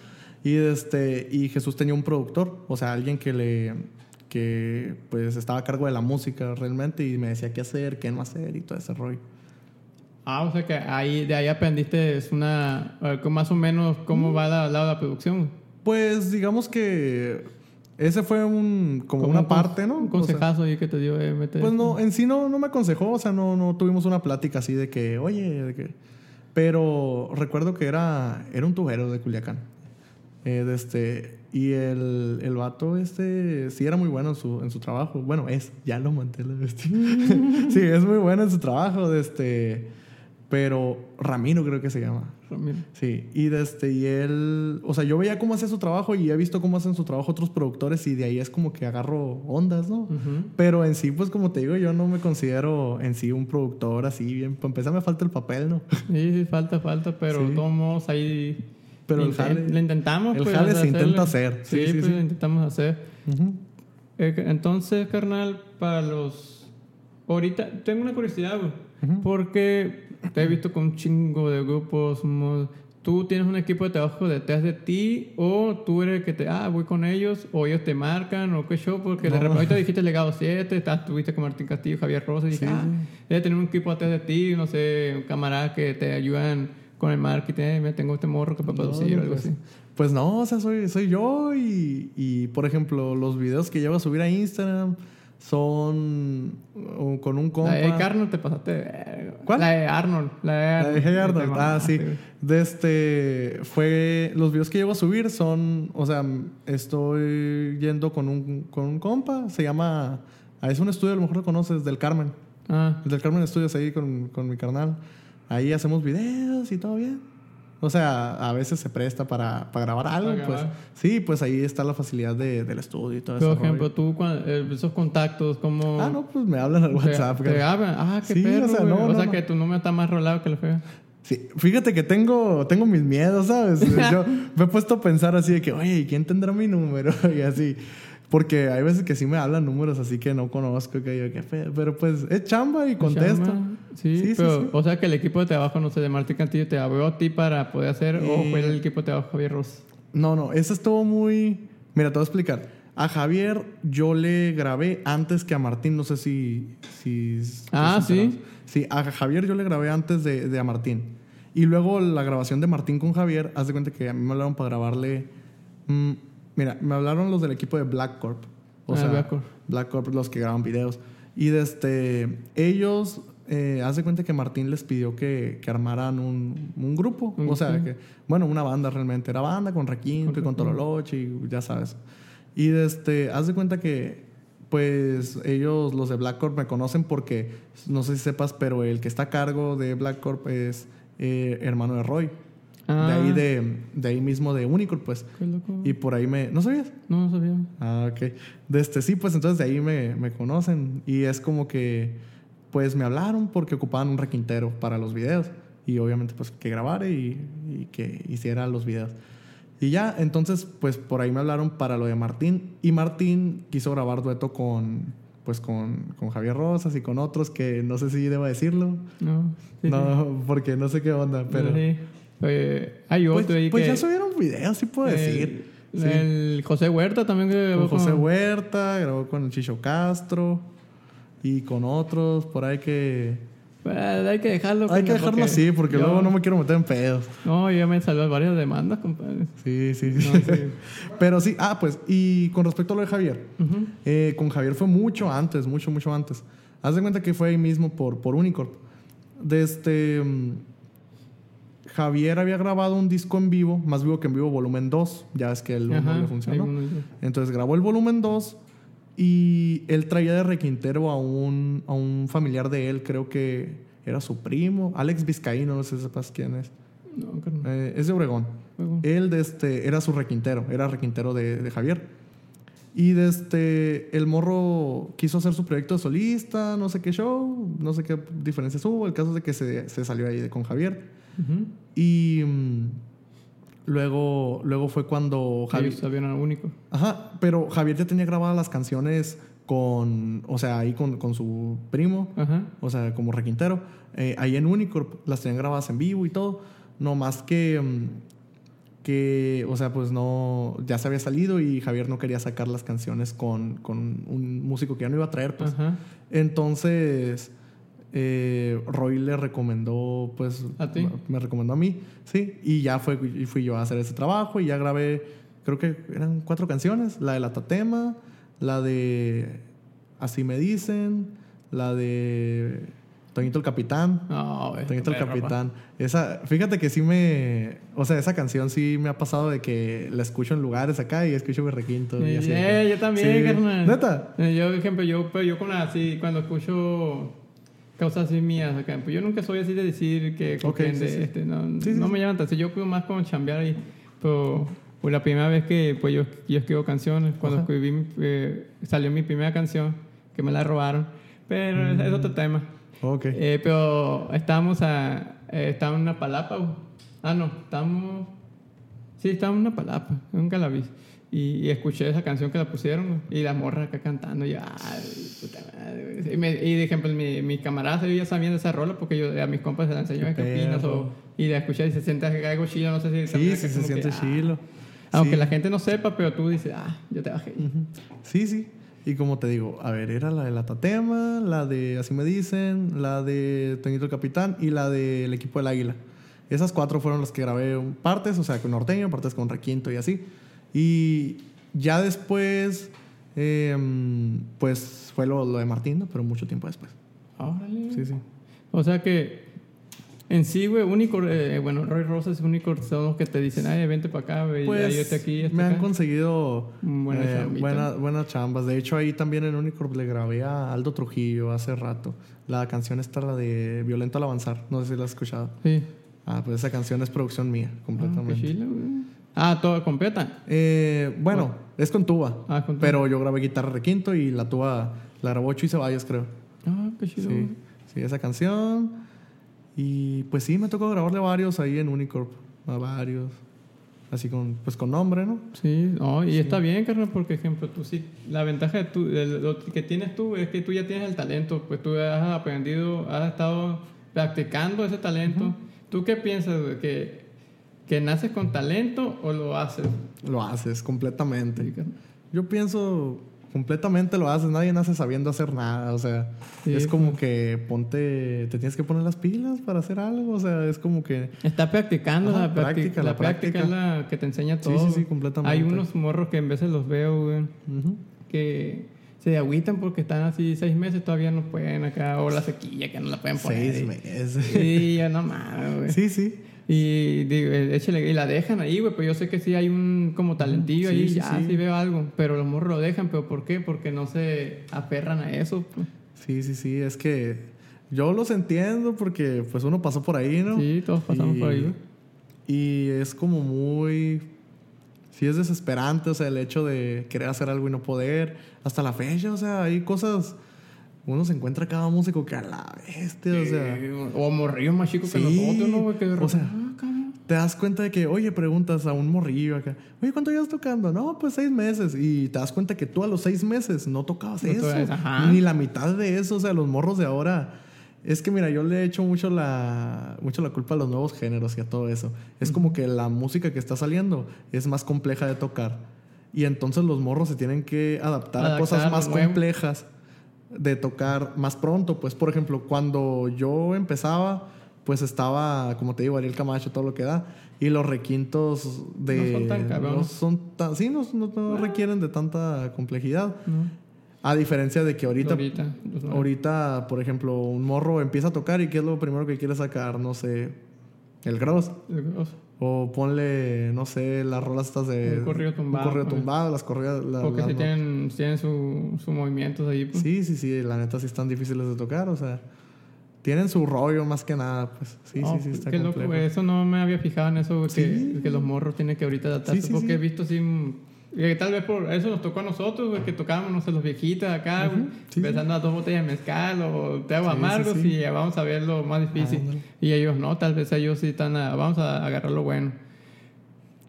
Y, este, y Jesús tenía un productor, o sea, alguien que le que pues estaba a cargo de la música realmente y me decía qué hacer, qué no hacer y todo ese rollo.
Ah, o sea que ahí, de ahí aprendiste es una, eh, más o menos
Mm.
cómo va la, la, la producción.
Pues digamos que ese fue un como,
Como
una
un
parte, ¿no?
Un
O sea,
consejazo ahí que te dio eh, meter
pues no, en sí no, no me aconsejó, o sea, no, no tuvimos una plática así de que, oye, de que... Pero recuerdo que era, era un tubero de Culiacán. Eh, de este, y el, el vato este sí era muy bueno en su, en su trabajo. Bueno, es, ya lo monté la bestia. *laughs* sí, es muy bueno en su trabajo. De este, pero Ramiro creo que se llama.
Ramiro.
Sí, y desde y él, o sea, yo veía cómo hacía su trabajo y he visto cómo hacen su trabajo otros productores y de ahí es como que agarro ondas, ¿no? Pero en sí, pues como te digo, yo no me considero en sí un productor así bien. Para empezar me falta el papel, ¿no?
Sí, sí, falta, falta, pero
Sí.
de todos ahí...
Pero el jale-
Lo intentamos.
el
pues,
jale se intenta hacer.
Sí,
Sí, sí,
pues
sí.
lo intentamos hacer.
Ujú.
Eh, entonces, carnal, para los... Ahorita tengo una curiosidad, güey.
Ujú.
Porque te he visto con un chingo de grupos. ¿Tú tienes un equipo de trabajo detrás de ti? ¿O tú eres el que te... Ah, voy con ellos? ¿O ellos te marcan? ¿O qué show? Porque de
No.
repente ahorita dijiste Legado 7, estás, estuviste con Martín Castillo, Javier Rosa. Y dije,
Sí,
ah, debe tener un equipo detrás de ti. No sé, un camarada que te ayudan con el marketing. Eh, mira, tengo este morro que para producir
No,
o algo
pues,
así.
Pues no, o sea, soy, soy yo y, y, por ejemplo, los videos que llevo a subir a Instagram son con un compa.
La de Arnold te pasaste. de.
¿Cuál?
La de Arnold. La de
La
Arnold.
de Hey Arnold. Ah, sí.
güey.
De este. Fue. Los videos que llevo a subir son. O sea, estoy yendo con un, con un compa. Se llama. ah, Es un estudio, a lo mejor lo conoces, del Carmen.
Ah,
El del Carmen Estudios ahí con, con mi carnal. Ahí hacemos videos y todo bien. O sea, a veces se presta para, para grabar algo.
Para
pues
grabar.
sí, pues ahí está la facilidad de- del estudio y todo
por
eso.
ejemplo, tú, cuando- eh, esos contactos, como.
Ah, no, pues me hablan al WhatsApp.
te hablan. Ah, qué
Sí, o
perro.
sea,
güey.
no,
o sea,
no.
que tu número está más rolado que la fea.
Sí, fíjate que tengo, tengo mis miedos, ¿sabes? *laughs* Yo me he puesto a pensar así de que, oye, ¿y ¿quién tendrá mi número? *laughs* Y así. Porque hay veces que sí me hablan números así que no conozco, que yo, qué. Pero pues es chamba y contesto.
Sí,
Sí, sí,
pero,
sí.
o sea, que el equipo de trabajo, no sé, de Martín Cantillo te abrió a ti para poder hacer, o
Eh.
fue el equipo de trabajo Javier Ross.
No, no, eso estuvo muy... Mira, te voy a explicar. A Javier yo le grabé antes que a Martín, no sé si... si
Ah, ¿sí?
Sí, a Javier yo le grabé antes de, de a Martín. Y luego la grabación de Martín con Javier, haz de cuenta que a mí me hablaron para grabarle... mm, mira, me hablaron los del equipo de Black Corp. O
Ah,
sea,
Black Corp.
Black Corp, los que graban videos. Y desde ellos, eh, haz de cuenta que Martín les pidió que, que armaran un, un grupo. O sea, que, bueno, una banda realmente. Era banda con Requinto y con. Tololoche y ya sabes. Y este, haz de cuenta que, pues, ellos, los de Black Corp, me conocen porque, no sé si sepas, pero el que está a cargo de Black Corp es eh, hermano de Roy.
Ah,
De ahí, de, de ahí mismo de Unicorp, pues.
Qué loco.
Y por ahí me... ¿No sabías?
No, no sabía.
Ah, ok. De este, sí, pues entonces de ahí me, me conocen. Y es como que, pues me hablaron porque ocupaban un requintero para los videos. Y obviamente, pues que grabara y, y que hiciera los videos. Y ya, entonces, pues por ahí me hablaron para lo de Martín. Y Martín quiso grabar dueto con, pues con, con Javier Rosas y con otros que no sé si debo decirlo.
No, sí,
no, porque no sé qué onda,
sí.
pero...
Sí. Oye, hay
Pues,
otro ahí
pues
que...
ya subieron videos, sí puedo decir.
El,
Sí.
José Huerta también que
Con
grabó
José
con-
Huerta, grabó con Chicho Castro y con otros por ahí que,
Pues, hay que dejarlo.
Hay que dejarlo así, porque
yo-
luego no me quiero meter en pedos.
No, yo ya me salió varias demandas, compadre.
Sí, sí, sí.
No, sí. *laughs*
Pero sí, ah, pues, y con respecto a lo de Javier, eh, con Javier fue mucho antes, mucho, mucho antes. Haz de cuenta que fue ahí mismo por, por Unicorp. De este. Javier había grabado un disco en vivo, más vivo que en vivo, volumen 2. Ya es que el 1
Ajá,
le
hay
funcionó. Entonces grabó el volumen 2 y él traía de requintero a un, a un familiar de él, creo que era su primo, Alex Vizcaíno, no sé si sepas quién es.
No.
Eh, es de Obregón.
Luego.
Él de este, era su requintero, era requintero de, de Javier. Y de este, el morro quiso hacer su proyecto de solista, no sé qué show, no sé qué diferencias hubo. El caso es de que se, se salió ahí de, con Javier. Y mm, luego, luego fue cuando Javier...
Ellos sabían único.
Ajá, pero Javier ya tenía grabadas las canciones con, o sea, ahí con, con su primo,
Ajá.
o sea, como requintero, eh, ahí en Unicorp, las tenían grabadas en vivo y todo, no más que, mm, que, o sea, pues no, ya se había salido y Javier no quería sacar las canciones con, con un músico que ya no iba a traer, pues.
Ajá.
Entonces, eh, Roy le recomendó, pues,
¿A ti?
me- me recomendó a mí, sí, y ya fue, y fui yo a hacer ese trabajo y ya grabé, creo que eran cuatro canciones, la de La Tatema, la de Así me dicen, la de Toñito el Capitán.
Güey,
Toñito el Capitán. Esa, fíjate que sí me. O sea, esa canción sí me ha pasado de que la escucho en lugares acá y escucho mi requinto. y así.
Eh, yo también,
Sí.
carnal.
¿Neta?
Eh, Yo, por ejemplo, yo, pero yo con así, cuando escucho cosas así mías acá, pues yo nunca soy así de decir que
Ok,
copien
sí, sí.
este, no,
Sí,
no me llaman tanto, yo cuido más con chambear ahí, pero pues, la primera vez que pues yo, yo escribo canciones, cuando
Ajá.
escribí, eh, salió mi primera canción, que me la robaron, pero es- es otro tema.
Ok.
Eh, pero estábamos a. Eh, estábamos en una palapa. Ah, no, estamos. Sí, estábamos en una palapa, en un calaviz. Y, y escuché esa canción que la pusieron, y la morra acá cantando. Y yo, ay, puta madre. Y, me, y de ejemplo, mi, mi camarada ya sabían de esa rola porque yo a mis compas se la enseñó
Qué
¿qué opinas?
perro.
O, y la escuché y se siente algo chilo, no sé si.
sí, se
como que,
siente
ah.
chilo.
Aunque
Sí.
la gente no sepa, pero tú dices, ah, yo te bajé.
Ujú. Sí, sí. Y como te digo, a ver, era la de la Tatema, la de Así me dicen, la de Toñito el Capitán y la del equipo del Águila. Esas cuatro fueron las que grabé partes, o sea, con norteño, partes con requinto y así. Y ya después, eh, pues fue lo, lo de Martín, ¿no? pero mucho tiempo después.
Órale.
Sí, sí.
O sea que en sí, güey, Unicorn, eh, bueno, Roy Rosas y Unicorn son los que te dicen, ay, vente para acá, güey,
Pues
ayúdate aquí.
me han
acá".
conseguido
Buena
eh,
chambita.
buena- buenas chambas. De hecho, ahí también en Unicorp le grabé a Aldo Trujillo hace rato. La canción está la de Violento al avanzar. No sé si la has escuchado.
Sí.
Ah, pues esa canción es producción mía,
Ah, qué
completamente.
chila, güey. Ah, toda completa.
Eh, bueno, es con tuba.
Ah, con tuba.
Pero yo grabé guitarra requinto y la tuba la grabó Chuy Ceballos, creo.
Ah, qué chido.
Sí, sí, esa canción. Y pues sí, me tocó grabarle varios ahí en Unicorp. A varios. Así con, pues con nombre, ¿no?
Sí, no, y está bien, carnal, porque, ejemplo, tú sí, la ventaja de tú, de lo que tienes tú es que tú ya tienes el talento, pues tú has aprendido, has estado practicando ese talento. ¿Tú qué piensas, güey? ¿Que, ¿Que naces con talento o lo haces?
Lo haces completamente.
Sí.
Yo pienso completamente lo haces, nadie nace sabiendo hacer nada, o sea,
Sí,
es como que ponte, te tienes que poner las pilas para hacer algo, o sea, es como que
Está practicando,
Ajá,
la práctica, la
la
práctica
práctica.
es la que te enseña
Sí,
todo.
sí, sí,
güey.
completamente.
Hay unos morros que en veces los veo, güey, que se agüitan porque están así seis meses todavía no pueden acá, o la sequía que no la pueden poner.
seis meses.
Sí, ya no mames, güey.
Sí, sí.
Y digo, eh, échale, y la dejan ahí, güey, pero yo sé que sí hay un como talentillo
Sí,
ahí,
sí,
ya
sí.
sí. veo algo, pero los morros lo dejan, pero ¿por qué? Porque no se aferran a eso. pues.
Sí, sí, sí, es que yo los entiendo porque pues uno pasó por ahí, ¿no?
Sí, todos pasamos
Y-
por ahí.
Y es como muy... Sí es desesperante, o sea, el hecho de querer hacer algo y no poder. Hasta la fecha, o sea, hay cosas... Uno se encuentra cada músico que a la bestia, o sea...
O morrillos más chicos que
Sí,
nosotros, ¿no, güey? Que de
o sea,
ah.
Te das cuenta de que, oye, preguntas a un morrillo acá, oye, ¿cuánto llevas tocando? No, pues seis meses. Y te das cuenta que tú a los seis meses no tocabas
No
eso.
ajá.
Ni la mitad de eso. O sea, los morros de ahora. Es que, mira, yo le he hecho mucho la, mucho la culpa a los nuevos géneros y a todo eso. Es como que la música que está saliendo es más compleja de tocar. Y entonces los morros se tienen que adaptar a
Adaptar
cosas
a lo
más complejas. De tocar más pronto. Pues, por ejemplo, cuando yo empezaba, pues estaba, como te digo, Ariel Camacho, todo lo que da. Y los requintos de...
No son tan cabrones.
no son tan- sí, no, no- no
Ah.
requieren de tanta complejidad.
No.
A diferencia de que ahorita,
Ahorita. pues,
ahorita, por ejemplo, un morro empieza a tocar y ¿qué es lo primero que quiere sacar? No sé, el gross.
O sea,
O ponle, no sé, las rolas estas de...
Un corrido tumbado,
Un corrido tumbado, las corridas... la-
Porque
las
si tienen, si tienen sus su movimientos ahí. Pues.
Sí, sí, sí, la neta sí están difíciles de tocar, o sea... Tienen su rollo más que nada, pues. Sí,
Oh,
sí, sí, está complejo.
Eso no me había fijado en eso, que,
Sí.
que los morros tienen que ahorita adaptarse.
Sí, sí,
porque he visto así. Que tal vez por eso nos tocó a nosotros, güey, que tocábamos, no sé, los viejitos acá, güey,
sí,
empezando a dos botellas de mezcal o te hago
Sí,
amargos y vamos a ver lo más difícil.
Ándale.
Y ellos no, tal vez ellos sí están, a- vamos a agarrar lo bueno.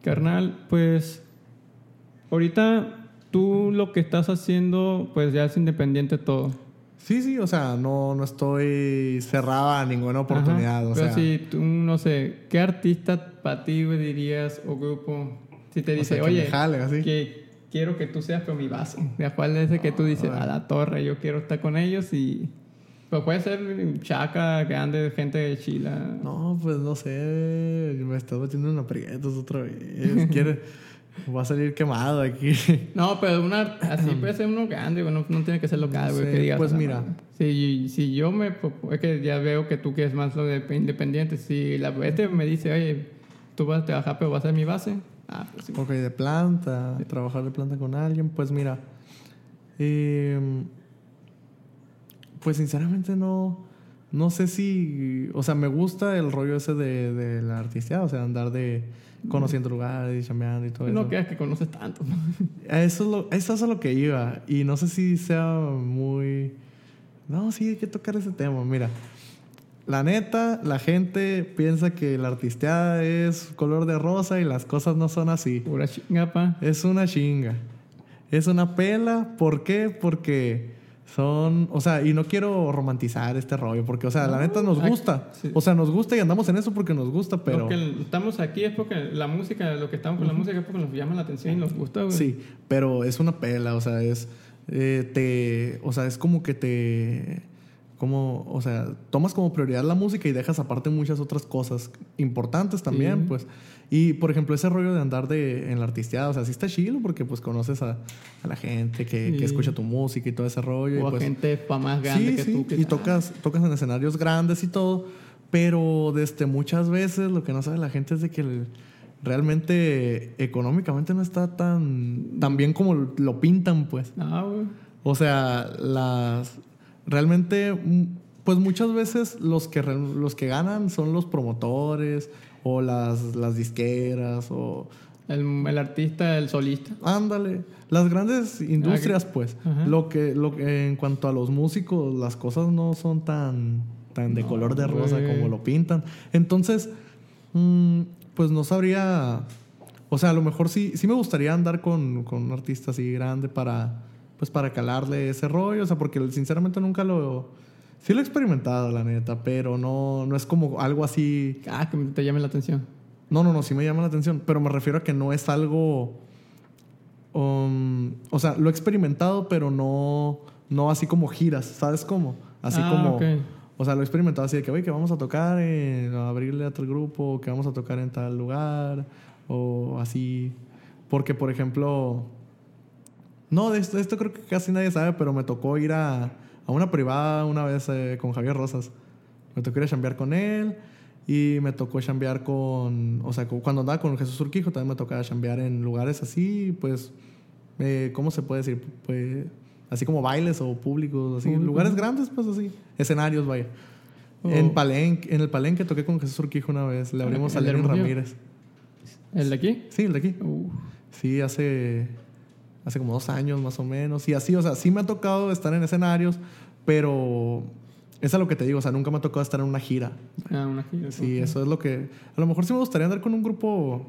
Carnal, pues ahorita tú lo que estás haciendo, pues ya es independiente todo.
Sí, sí, o sea, no, no estoy cerrado a ninguna oportunidad,
Ajá.
o
Pero
sea...
si tú, no sé, ¿qué artista para ti dirías o grupo si te
o
dice,
sea, que
oye,
jale, así.
que quiero que tú seas pero mi base? *laughs* ¿De cuál es ese que tú dices, a la torre, yo quiero estar con ellos y... Pues puede ser chaca, grande, gente de Chila.
No, pues no sé, me estás metiendo en aprietos otra vez. *laughs* Quiere... Va a salir quemado aquí. *laughs*
No, pero una, así puede ser uno grande, güey, no, no tiene que ser local, güey,
Sí,
que digas.
pues
"Ah,
mira.
Si, si yo me. Es que ya veo que tú quieres más lo de independiente. Si la, este me dice, oye, tú vas a trabajar, pero vas a ser mi base. Ah, pues sí.
Ok, de planta, trabajar de planta con alguien, pues mira. em, pues sinceramente no. No sé si. O sea, me gusta el rollo ese de, de la artistía, o sea, andar de conociendo lugares y chambeando y todo
No
eso.
creas que conoces tanto.
Eso es, lo, eso es lo que iba. Y no sé si sea muy. No, sí, hay que tocar ese tema. Mira, la neta, la gente piensa que la artisteada es color de rosa y las cosas no son así.
Pura chingapa.
Es una chinga. Es una pela. ¿Por qué? Porque son. O sea, y no quiero romantizar este rollo, porque, o sea, la neta nos gusta.
sí.
O sea, nos gusta y andamos en eso porque nos gusta, pero.
Lo que estamos aquí es porque la música, lo que estamos con la música es porque nos llama la atención y nos gusta, güey.
Sí, pero es una pela, o sea, es. eh, te. O sea, es como que te. Como, o sea, tomas como prioridad la música y dejas aparte muchas otras cosas importantes también,
Sí.
pues. Y, por ejemplo, ese rollo de andar de, en la artisteada, o sea, sí está chido porque, pues, conoces a, a la gente que, que escucha tu música y todo ese rollo.
O
y,
a
pues,
gente pa más grande
sí,
que
sí,
tú. Que
y tocas, tocas en escenarios grandes y todo, pero desde muchas veces lo que no sabe la gente es de que el- realmente económicamente no está tan, tan bien como lo pintan, pues.
Ah, güey.
O sea, las realmente mm, pues muchas veces los que los que ganan son los promotores o las, las disqueras o
El, el artista, el solista.
Ándale, las grandes industrias, pues.
Ajá.
Lo que, lo que- en cuanto a los músicos, las cosas no son tan, tan de
No,
color de rosa como lo pintan. Entonces, mm, pues no sabría. O sea, a lo mejor sí, sí me gustaría andar con, con un artista así grande para, pues para calarle ese rollo. O sea, porque sinceramente nunca lo. Sí lo he experimentado, la neta, pero no, no es como algo así.
Ah, que te llame la atención.
No, no, no, sí me llama la atención, pero me refiero a que no es algo... um, o sea, lo he experimentado, pero no, no así como giras, ¿sabes cómo? Así
Ah,
como... O sea, lo he experimentado así de que, oye, que vamos a tocar, en, abrirle a tal grupo, que vamos a tocar en tal lugar, o así. Porque, por ejemplo... No, de esto, de esto creo que casi nadie sabe, pero me tocó ir a, a una privada una vez eh, con Javier Rosas. Me tocó ir a chambear con él y me tocó chambear con, o sea, cu- cuando andaba con Jesús Urquijo también me tocaba chambear en lugares así, pues, eh, ¿cómo se puede decir? Pues, así como bailes o públicos, así,
Público.
lugares grandes, pues así, escenarios, vaya.
Oh.
En, Palenque, en el Palenque toqué con Jesús Urquijo una vez, le abrimos a
¿El de
Lenin? Ramírez.
¿El de aquí?
Sí, el de aquí.
Uh,
Sí, hace, hace como dos años más o menos. Y así, o sea, sí me ha tocado estar en escenarios, pero es a lo que te digo, o sea, nunca me ha tocado estar en una gira.
ah, una gira.
Sí,
ok.
eso es lo que... A lo mejor sí me gustaría andar con un grupo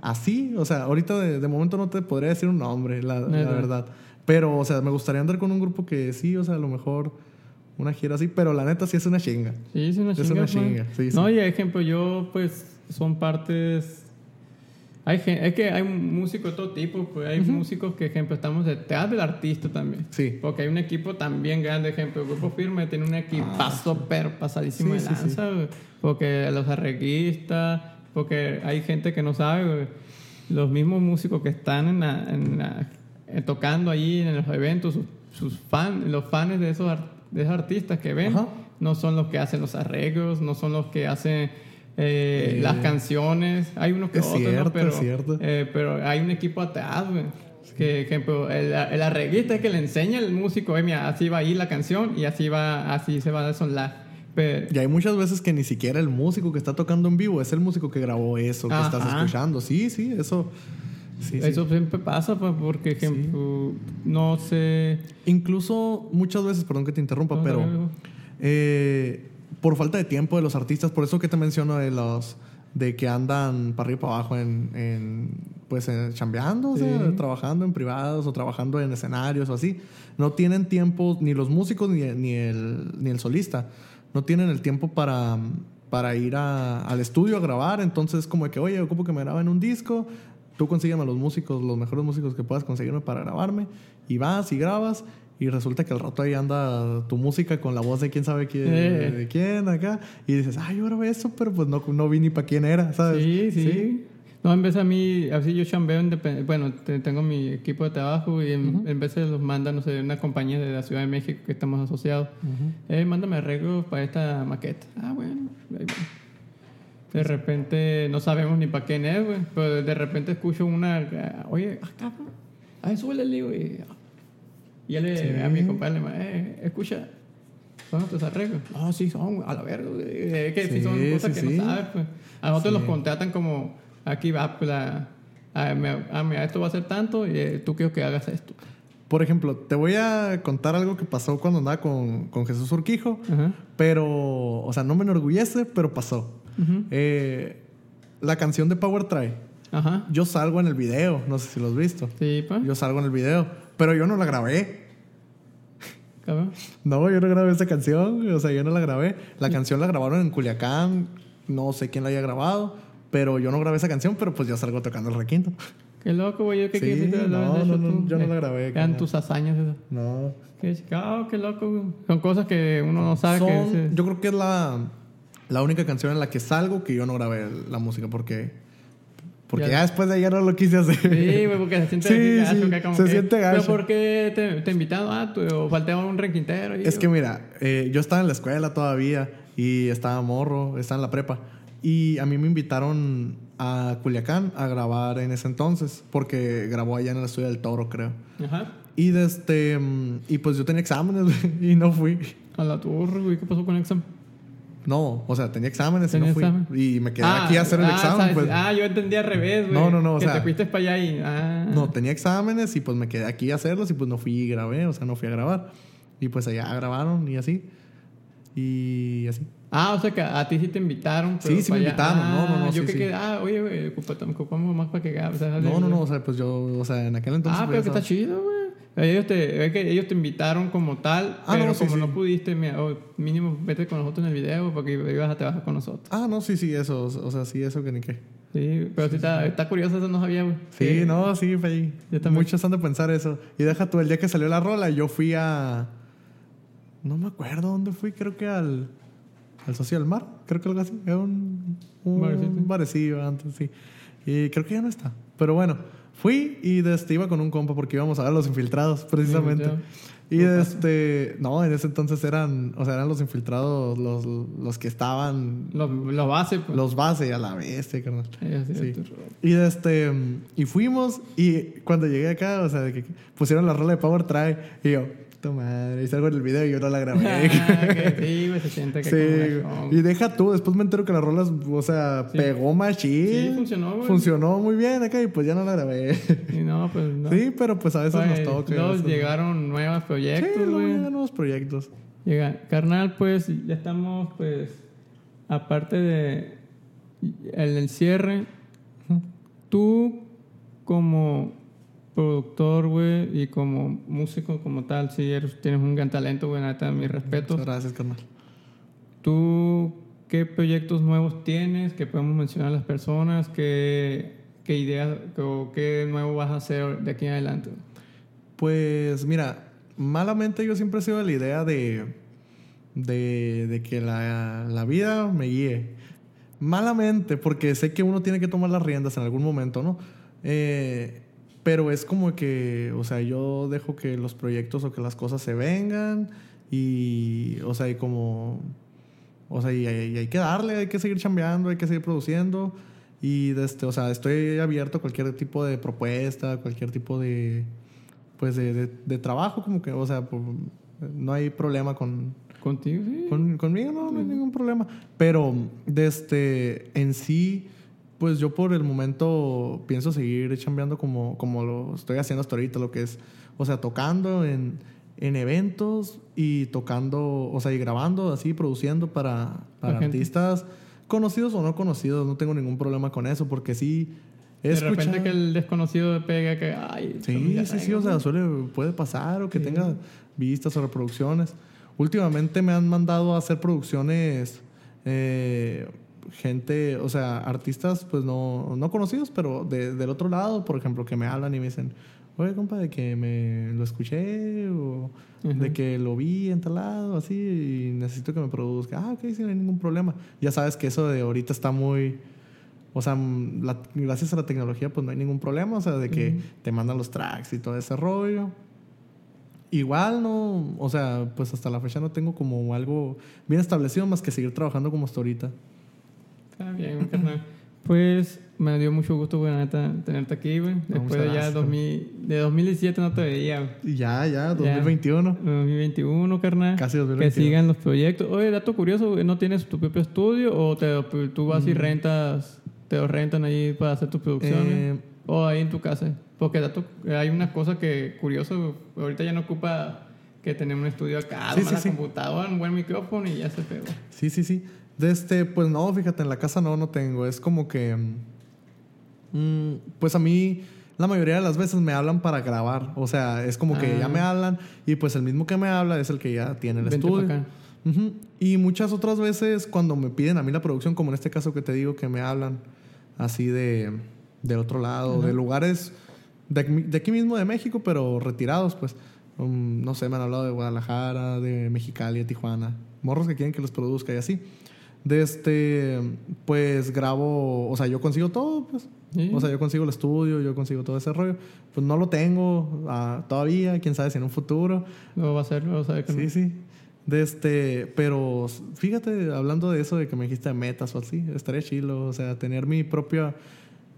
así. O sea, ahorita de, de momento no te podría decir un nombre, la, la
Neta.
verdad. Pero, o sea, me gustaría andar con un grupo que sí, o sea, a lo mejor una gira así. Pero la neta sí es una chinga.
Sí, es una
Es
chinga.
una
pues.
chinga, sí,
No,
sí.
y ejemplo, yo, pues, son partes. Hay es que hay músicos de todo tipo, pues hay músicos que, ejemplo, estamos detrás del artista también.
Sí.
Porque hay un equipo también grande, ejemplo, el Grupo Firme tiene un equipazo, pero pasadísimo
Ah, Sí,
de
sí, sí.
lanza, güey. Porque los arreglistas, porque hay gente que no sabe. Los mismos músicos que están en la- en la- eh, tocando ahí en los eventos, sus, sus fans, los fans de esos, de esos artistas que ven,
Ajá.
no son los que hacen los arreglos, no son los que hacen eh,
Eh,
las canciones. Hay unos que
es
otros, ¿no?
cierto,
pero,
es cierto.
eh, pero hay un equipo atrás, güey. Que, ejemplo, el, el arreglista es que le enseña al músico, "Oye, mira, así va a ir la canción y así va, así se va a desonar. Pero,
Y hay muchas veces que ni siquiera el músico que está tocando en vivo es el músico que grabó eso que
Ajá.
estás escuchando. Sí, sí, eso. Sí, sí.
eso siempre pasa, pues, porque, ejemplo, no sé.
Incluso muchas veces, perdón que te interrumpa,
No,
pero
dale.
Por falta de tiempo de los artistas, por eso que te menciono de los de que andan para arriba y para abajo en, en, pues en, chambeando, o sea,
Sí.
trabajando en privados o trabajando en escenarios o así. No tienen tiempo ni los músicos ni, ni el, ni el solista. No tienen el tiempo para, para ir a- al estudio a grabar. Entonces, como de que, oye, ocupo que me graben un disco. Tú consígueme a los músicos, los mejores músicos que puedas conseguirme para grabarme. Y vas y grabas. Y resulta que al rato ahí anda tu música con la voz de quién sabe quién,
Eh.
de quién acá. Y dices, ay, yo grabé eso, pero pues no, no vi ni para quién era, ¿sabes?
Sí, sí, No, en vez a mí, así yo chambeo, bueno, te- tengo mi equipo de trabajo y en, en vez de los manda, no sé, una compañía de la Ciudad de México que estamos asociados. Eh, mándame arreglos para esta maqueta. Ah, bueno, ahí. De repente no sabemos ni para quién es, güey. Pero de repente escucho una, oye, ah, cabrón, ah, súbele el libro y, ah. ya le, a mi compadre le eh, escucha, ¿son tus arreglos? No, sí, son, a la verga, güey. Es que sí,
Sí,
son cosas
sí,
que
sí.
no sabes, pues. A nosotros
Sí.
los contratan como, aquí va, pues, la, ah, me- ah, mira, esto va a ser tanto y eh, tú quiero que hagas esto.
Por ejemplo, te voy a contar algo que pasó cuando andaba con, con Jesús Urquijo.
Ajá.
Pero, o sea, no me enorgullece, pero pasó.
Ujú.
Eh, la canción de Power Try.
Ajá.
Yo salgo en el video, no sé si lo has visto.
Sí, pues.
Yo salgo en el video, pero yo no la grabé.
cabrón.
No, yo no grabé esa canción, o sea, yo no la grabé. La canción la grabaron en Culiacán, no sé quién la haya grabado, pero yo no grabé esa canción, pero pues yo salgo tocando el requinto.
Qué loco, güey. Yo qué
Sí, no, no, no, yo no la
Eh,
grabé,
Eran tus hazañas.
No.
Qué chicao, qué loco, güey. Son cosas que uno no sabe que se-
yo creo que es la, la única canción en la que salgo que yo no grabé la música porque porque
Ya.
ya, después de ayer no lo quise hacer.
Sí, güey, porque se siente *laughs*
Sí,
gacho,
sí,
como
se
que-
siente gacho.
Pero ¿por qué te, te invitaron a tu o faltaba un requintero? ahí,
Es
o-
que mira, eh, yo estaba en la escuela todavía y estaba morro, estaba en la prepa. Y a mí me invitaron a Culiacán a grabar en ese entonces, porque grabó allá en el estudio del Toro, creo.
Ajá.
Y, de este, mm, y pues yo tenía exámenes *laughs* y no fui.
A la torre, güey. ¿Qué pasó con el examen?
No, o sea, tenía exámenes y
¿Tenía
no fui.
examen?
Y me quedé aquí a hacer el
ah,
examen.
sabes,
pues.
Ah, yo entendí al revés, güey.
No, no, no, o
Que
sea-
te fuiste para allá y... Ah.
No, tenía exámenes y pues me quedé aquí a hacerlos y pues no fui y grabé, o sea, no fui a grabar. Y pues allá grabaron y así. Y así.
Ah, o sea que a ti sí te invitaron.
Sí,
pero
sí me
para allá.
invitaron, no, no, no,
Ah, Yo
sí,
que
sí.
que, ah, oye, güey, ocupa- ocupamos más para que o sea,
No, no, no, o sea, pues yo, o sea, en aquel entonces.
ah,
pues,
pero que está chido, güey. Ellos te, es que ellos te invitaron como tal,
Ah,
pero
no, sí,
como
sí.
no pudiste, mira, oh, mínimo vete con nosotros en el video porque ibas a trabajar con nosotros.
Ah, no, sí, sí, eso, o sea, sí, eso que ni qué.
Sí, pero sí está, está curioso, eso no sabía, güey.
Sí, no, sí, fue ahí.
Yo también.
Muchos han de pensar eso. Y deja tú, el día que salió la rola, yo fui a. No me acuerdo dónde fui, creo que al. Al Socio del Mar, creo que algo así. Era un. Un
Barecito.
barecillo antes, sí. Y creo que ya no está. Pero bueno, fui y desde iba con un compa porque íbamos a ver los infiltrados, precisamente. Y este. No, en ese entonces eran. O sea, eran los infiltrados, los, los que estaban.
Los, los bases, pues.
Los base a la bestia, carnal.
Sí,
Y este y fuimos y cuando llegué acá, o sea, de que pusieron la rola de Power Try y yo, tu madre, y salgo en el video y yo no la grabé.
Ah, sí, güey, se siente que
sí.
como.
Y deja tú, después me entero que la rola, o sea,
Sí.
pegó machín.
Sí, funcionó, güey.
Funcionó muy bien acá y pues ya no la grabé.
Y no, pues no.
Sí, pero pues a veces
Pues,
nos toca.
luego
veces-
llegaron nuevos
Sí,
proyectos,
luego
güey.
llegan nuevos proyectos.
Llega, carnal, pues ya estamos, pues, aparte de el, el cierre, tú como productor, güey, y como músico como tal, sí eres, tienes un gran talento, güey, neta, mis respetos.
Muchas gracias, carnal.
¿Tú qué proyectos nuevos tienes que podemos mencionar a las personas? ¿Qué, ¿qué idea o qué nuevo vas a hacer de aquí en adelante?
Pues mira, malamente yo siempre he sido la idea de, de, de que la, la vida me guíe. Malamente, porque sé que uno tiene que tomar las riendas en algún momento, ¿no? Eh, pero es como que, o sea, yo dejo que los proyectos o que las cosas se vengan y, o sea, y como, o sea, y, y hay que darle, hay que seguir chambeando, hay que seguir produciendo y, este, o sea, estoy abierto a cualquier tipo de propuesta, cualquier tipo de, pues, de, de, de trabajo, como que, o sea, pues, no hay problema con,
¿Contigo? Sí.
con- conmigo no, no hay ningún problema. Pero desde en sí, pues yo por el momento pienso seguir chambeando como, como lo estoy haciendo hasta ahorita, lo que es, o sea, tocando en, en eventos y tocando, o sea, y grabando, así, produciendo para, artistas conocidos o no conocidos. No tengo ningún problema con eso, porque sí. he
de repente que el desconocido pega que, ay,
Sí, sí, sí, o sea, suele, puede pasar o que
Sí.
tenga vistas o reproducciones. Últimamente me han mandado a hacer producciones eh, gente, o sea, artistas pues no, no conocidos, pero de- del otro lado, por ejemplo, que me hablan y me dicen, oye, compa, de que me lo escuché o de que lo vi en tal lado, así, y necesito que me produzca. Ah, ok, sí, no hay ningún problema. Ya sabes que eso de ahorita está muy... O sea, la- gracias a la tecnología, pues no hay ningún problema. O sea, de que te mandan los tracks y todo ese rollo. Igual no, o sea, pues hasta la fecha no tengo como algo bien establecido más que seguir trabajando como hasta ahorita.
Bien, carnal. Pues me dio mucho gusto, güey, la neta, tenerte aquí, güey. Después de ya
gracias,
2000, de 2017 no te veía, güey.
Ya, ya, 2021.
2021, carnal.
Casi
Que
2022.
sigan los proyectos. Oye, dato curioso, güey, ¿no tienes tu propio estudio o te, tú vas
Mm.
y rentas, te lo rentan ahí para hacer tus producciones?
Eh,
o ahí en tu casa. Porque dato, hay una cosa que curioso, güey, ahorita ya no ocupa que tener un estudio acá,
Sí,
una
sí, sí.
computadora, un buen micrófono y ya se pegó.
Sí, sí, sí. De este, pues no, fíjate, en la casa no, no tengo. Es como que. mm, mm, pues a mí, la mayoría de las veces me hablan para grabar. O sea, es como que
Ah.
ya me hablan y pues el mismo que me habla es el que ya tiene el
Vente
estudio.
acá.
Y muchas otras veces cuando me piden a mí la producción, como en este caso que te digo, que me hablan así de, de otro lado, de lugares de, aquí- de aquí mismo de México, pero retirados, pues. Um, no sé, me han hablado de Guadalajara, de Mexicali, de Tijuana. Morros que quieren que los produzca y así. De este, pues grabo, o sea, yo consigo todo, pues.
Sí.
O sea, yo consigo el estudio, yo consigo todo ese rollo. Pues no lo tengo ah, todavía, quién sabe si en un futuro.
No va a ser, no va a ser que no.
Sí, sí. De este, pero fíjate, hablando de eso de que me dijiste metas o así, estaría chilo, o sea, tener mi propia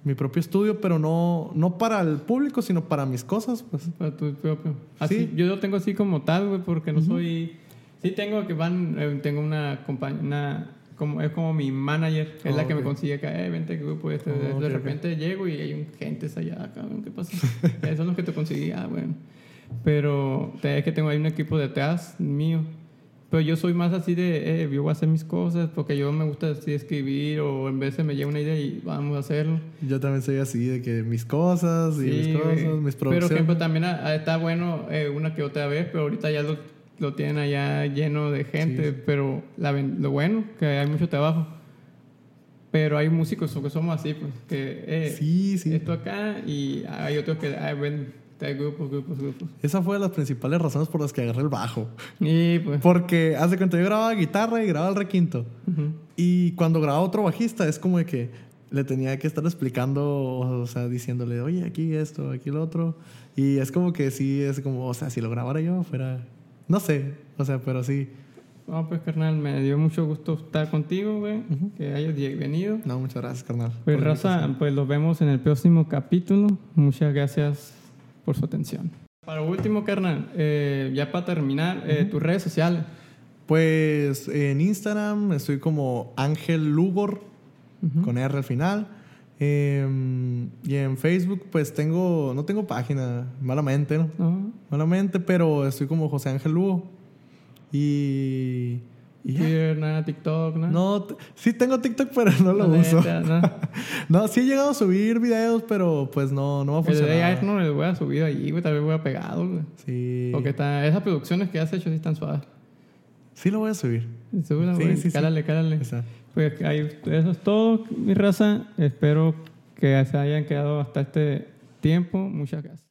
mi propio estudio, pero no no para el público, sino para mis cosas, pues.
Para tu propio. Así,
Sí.
Yo lo tengo así como tal, güey, porque no soy... Sí tengo que van... eh, tengo una compañía... Como, es como mi manager, es
Oh,
la que me consigue acá, eh, vente grupo este.
Oh,
de,
ok,
de repente llego y hay un gentes allá, cabrón, ¿qué pasa? *laughs* Esos son los que te conseguí, ah, bueno. Pero es que tengo ahí un equipo detrás mío. Pero yo soy más así de, eh, yo voy a hacer mis cosas, porque yo me gusta así escribir, o en vez de me llega una idea y vamos a hacerlo.
Yo también soy así de que mis cosas y mis
Sí,
cosas,
güey.
mis
Pero,
producciones.
ejemplo, también ah, ah, está bueno eh, una que otra vez, pero ahorita ya lo, lo tienen allá lleno de gente. Pero la lo bueno, que hay mucho trabajo. Pero hay músicos que somos así, pues, que eh,
sí, sí.
esto acá y hay otros que ah, ven, hay grupos, grupos, grupos.
Esa fue de las principales razones por las que agarré el bajo.
Y pues,
Porque hace cuando yo grababa guitarra y grababa el requinto.
ujú.
Y cuando grababa otro bajista, es como de que le tenía que estar explicando, o sea, diciéndole, oye, aquí esto, aquí lo otro. Y es como que sí, es como, o sea, si lo grabara yo, fuera. No sé, o sea, pero sí.
No, pues, carnal, me dio mucho gusto estar contigo, güey, que hayas venido.
No, muchas gracias, carnal.
Pues, raza, pues los vemos en el próximo capítulo. Muchas gracias por su atención. Para último, carnal, eh, ya para terminar, eh, tus redes sociales.
Pues en Instagram estoy como Ángel Lugor,
Ujú.
con R al final. Em, y en Facebook, pues tengo, no tengo página, malamente, ¿no?
¿No?
Malamente, pero estoy como José Ángel Lugo. Y. y.
Twitter, nada, TikTok, nada.
No, sí tengo TikTok, pero no lo
La
uso.
neta, no. *laughs*
No, sí he llegado a subir videos, pero pues no, no va a
El de
funcionar.
AI no le voy a subir ahí, güey, tal vez voy a pegado, güey.
Sí.
Porque está, esas producciones que has hecho sí están suaves.
Sí lo voy a subir.
Seguro,
Sí,
güey.
sí, sí.
cálale, cálale. Pues ahí, eso es todo, mi raza. Espero que se hayan quedado hasta este tiempo. Muchas gracias.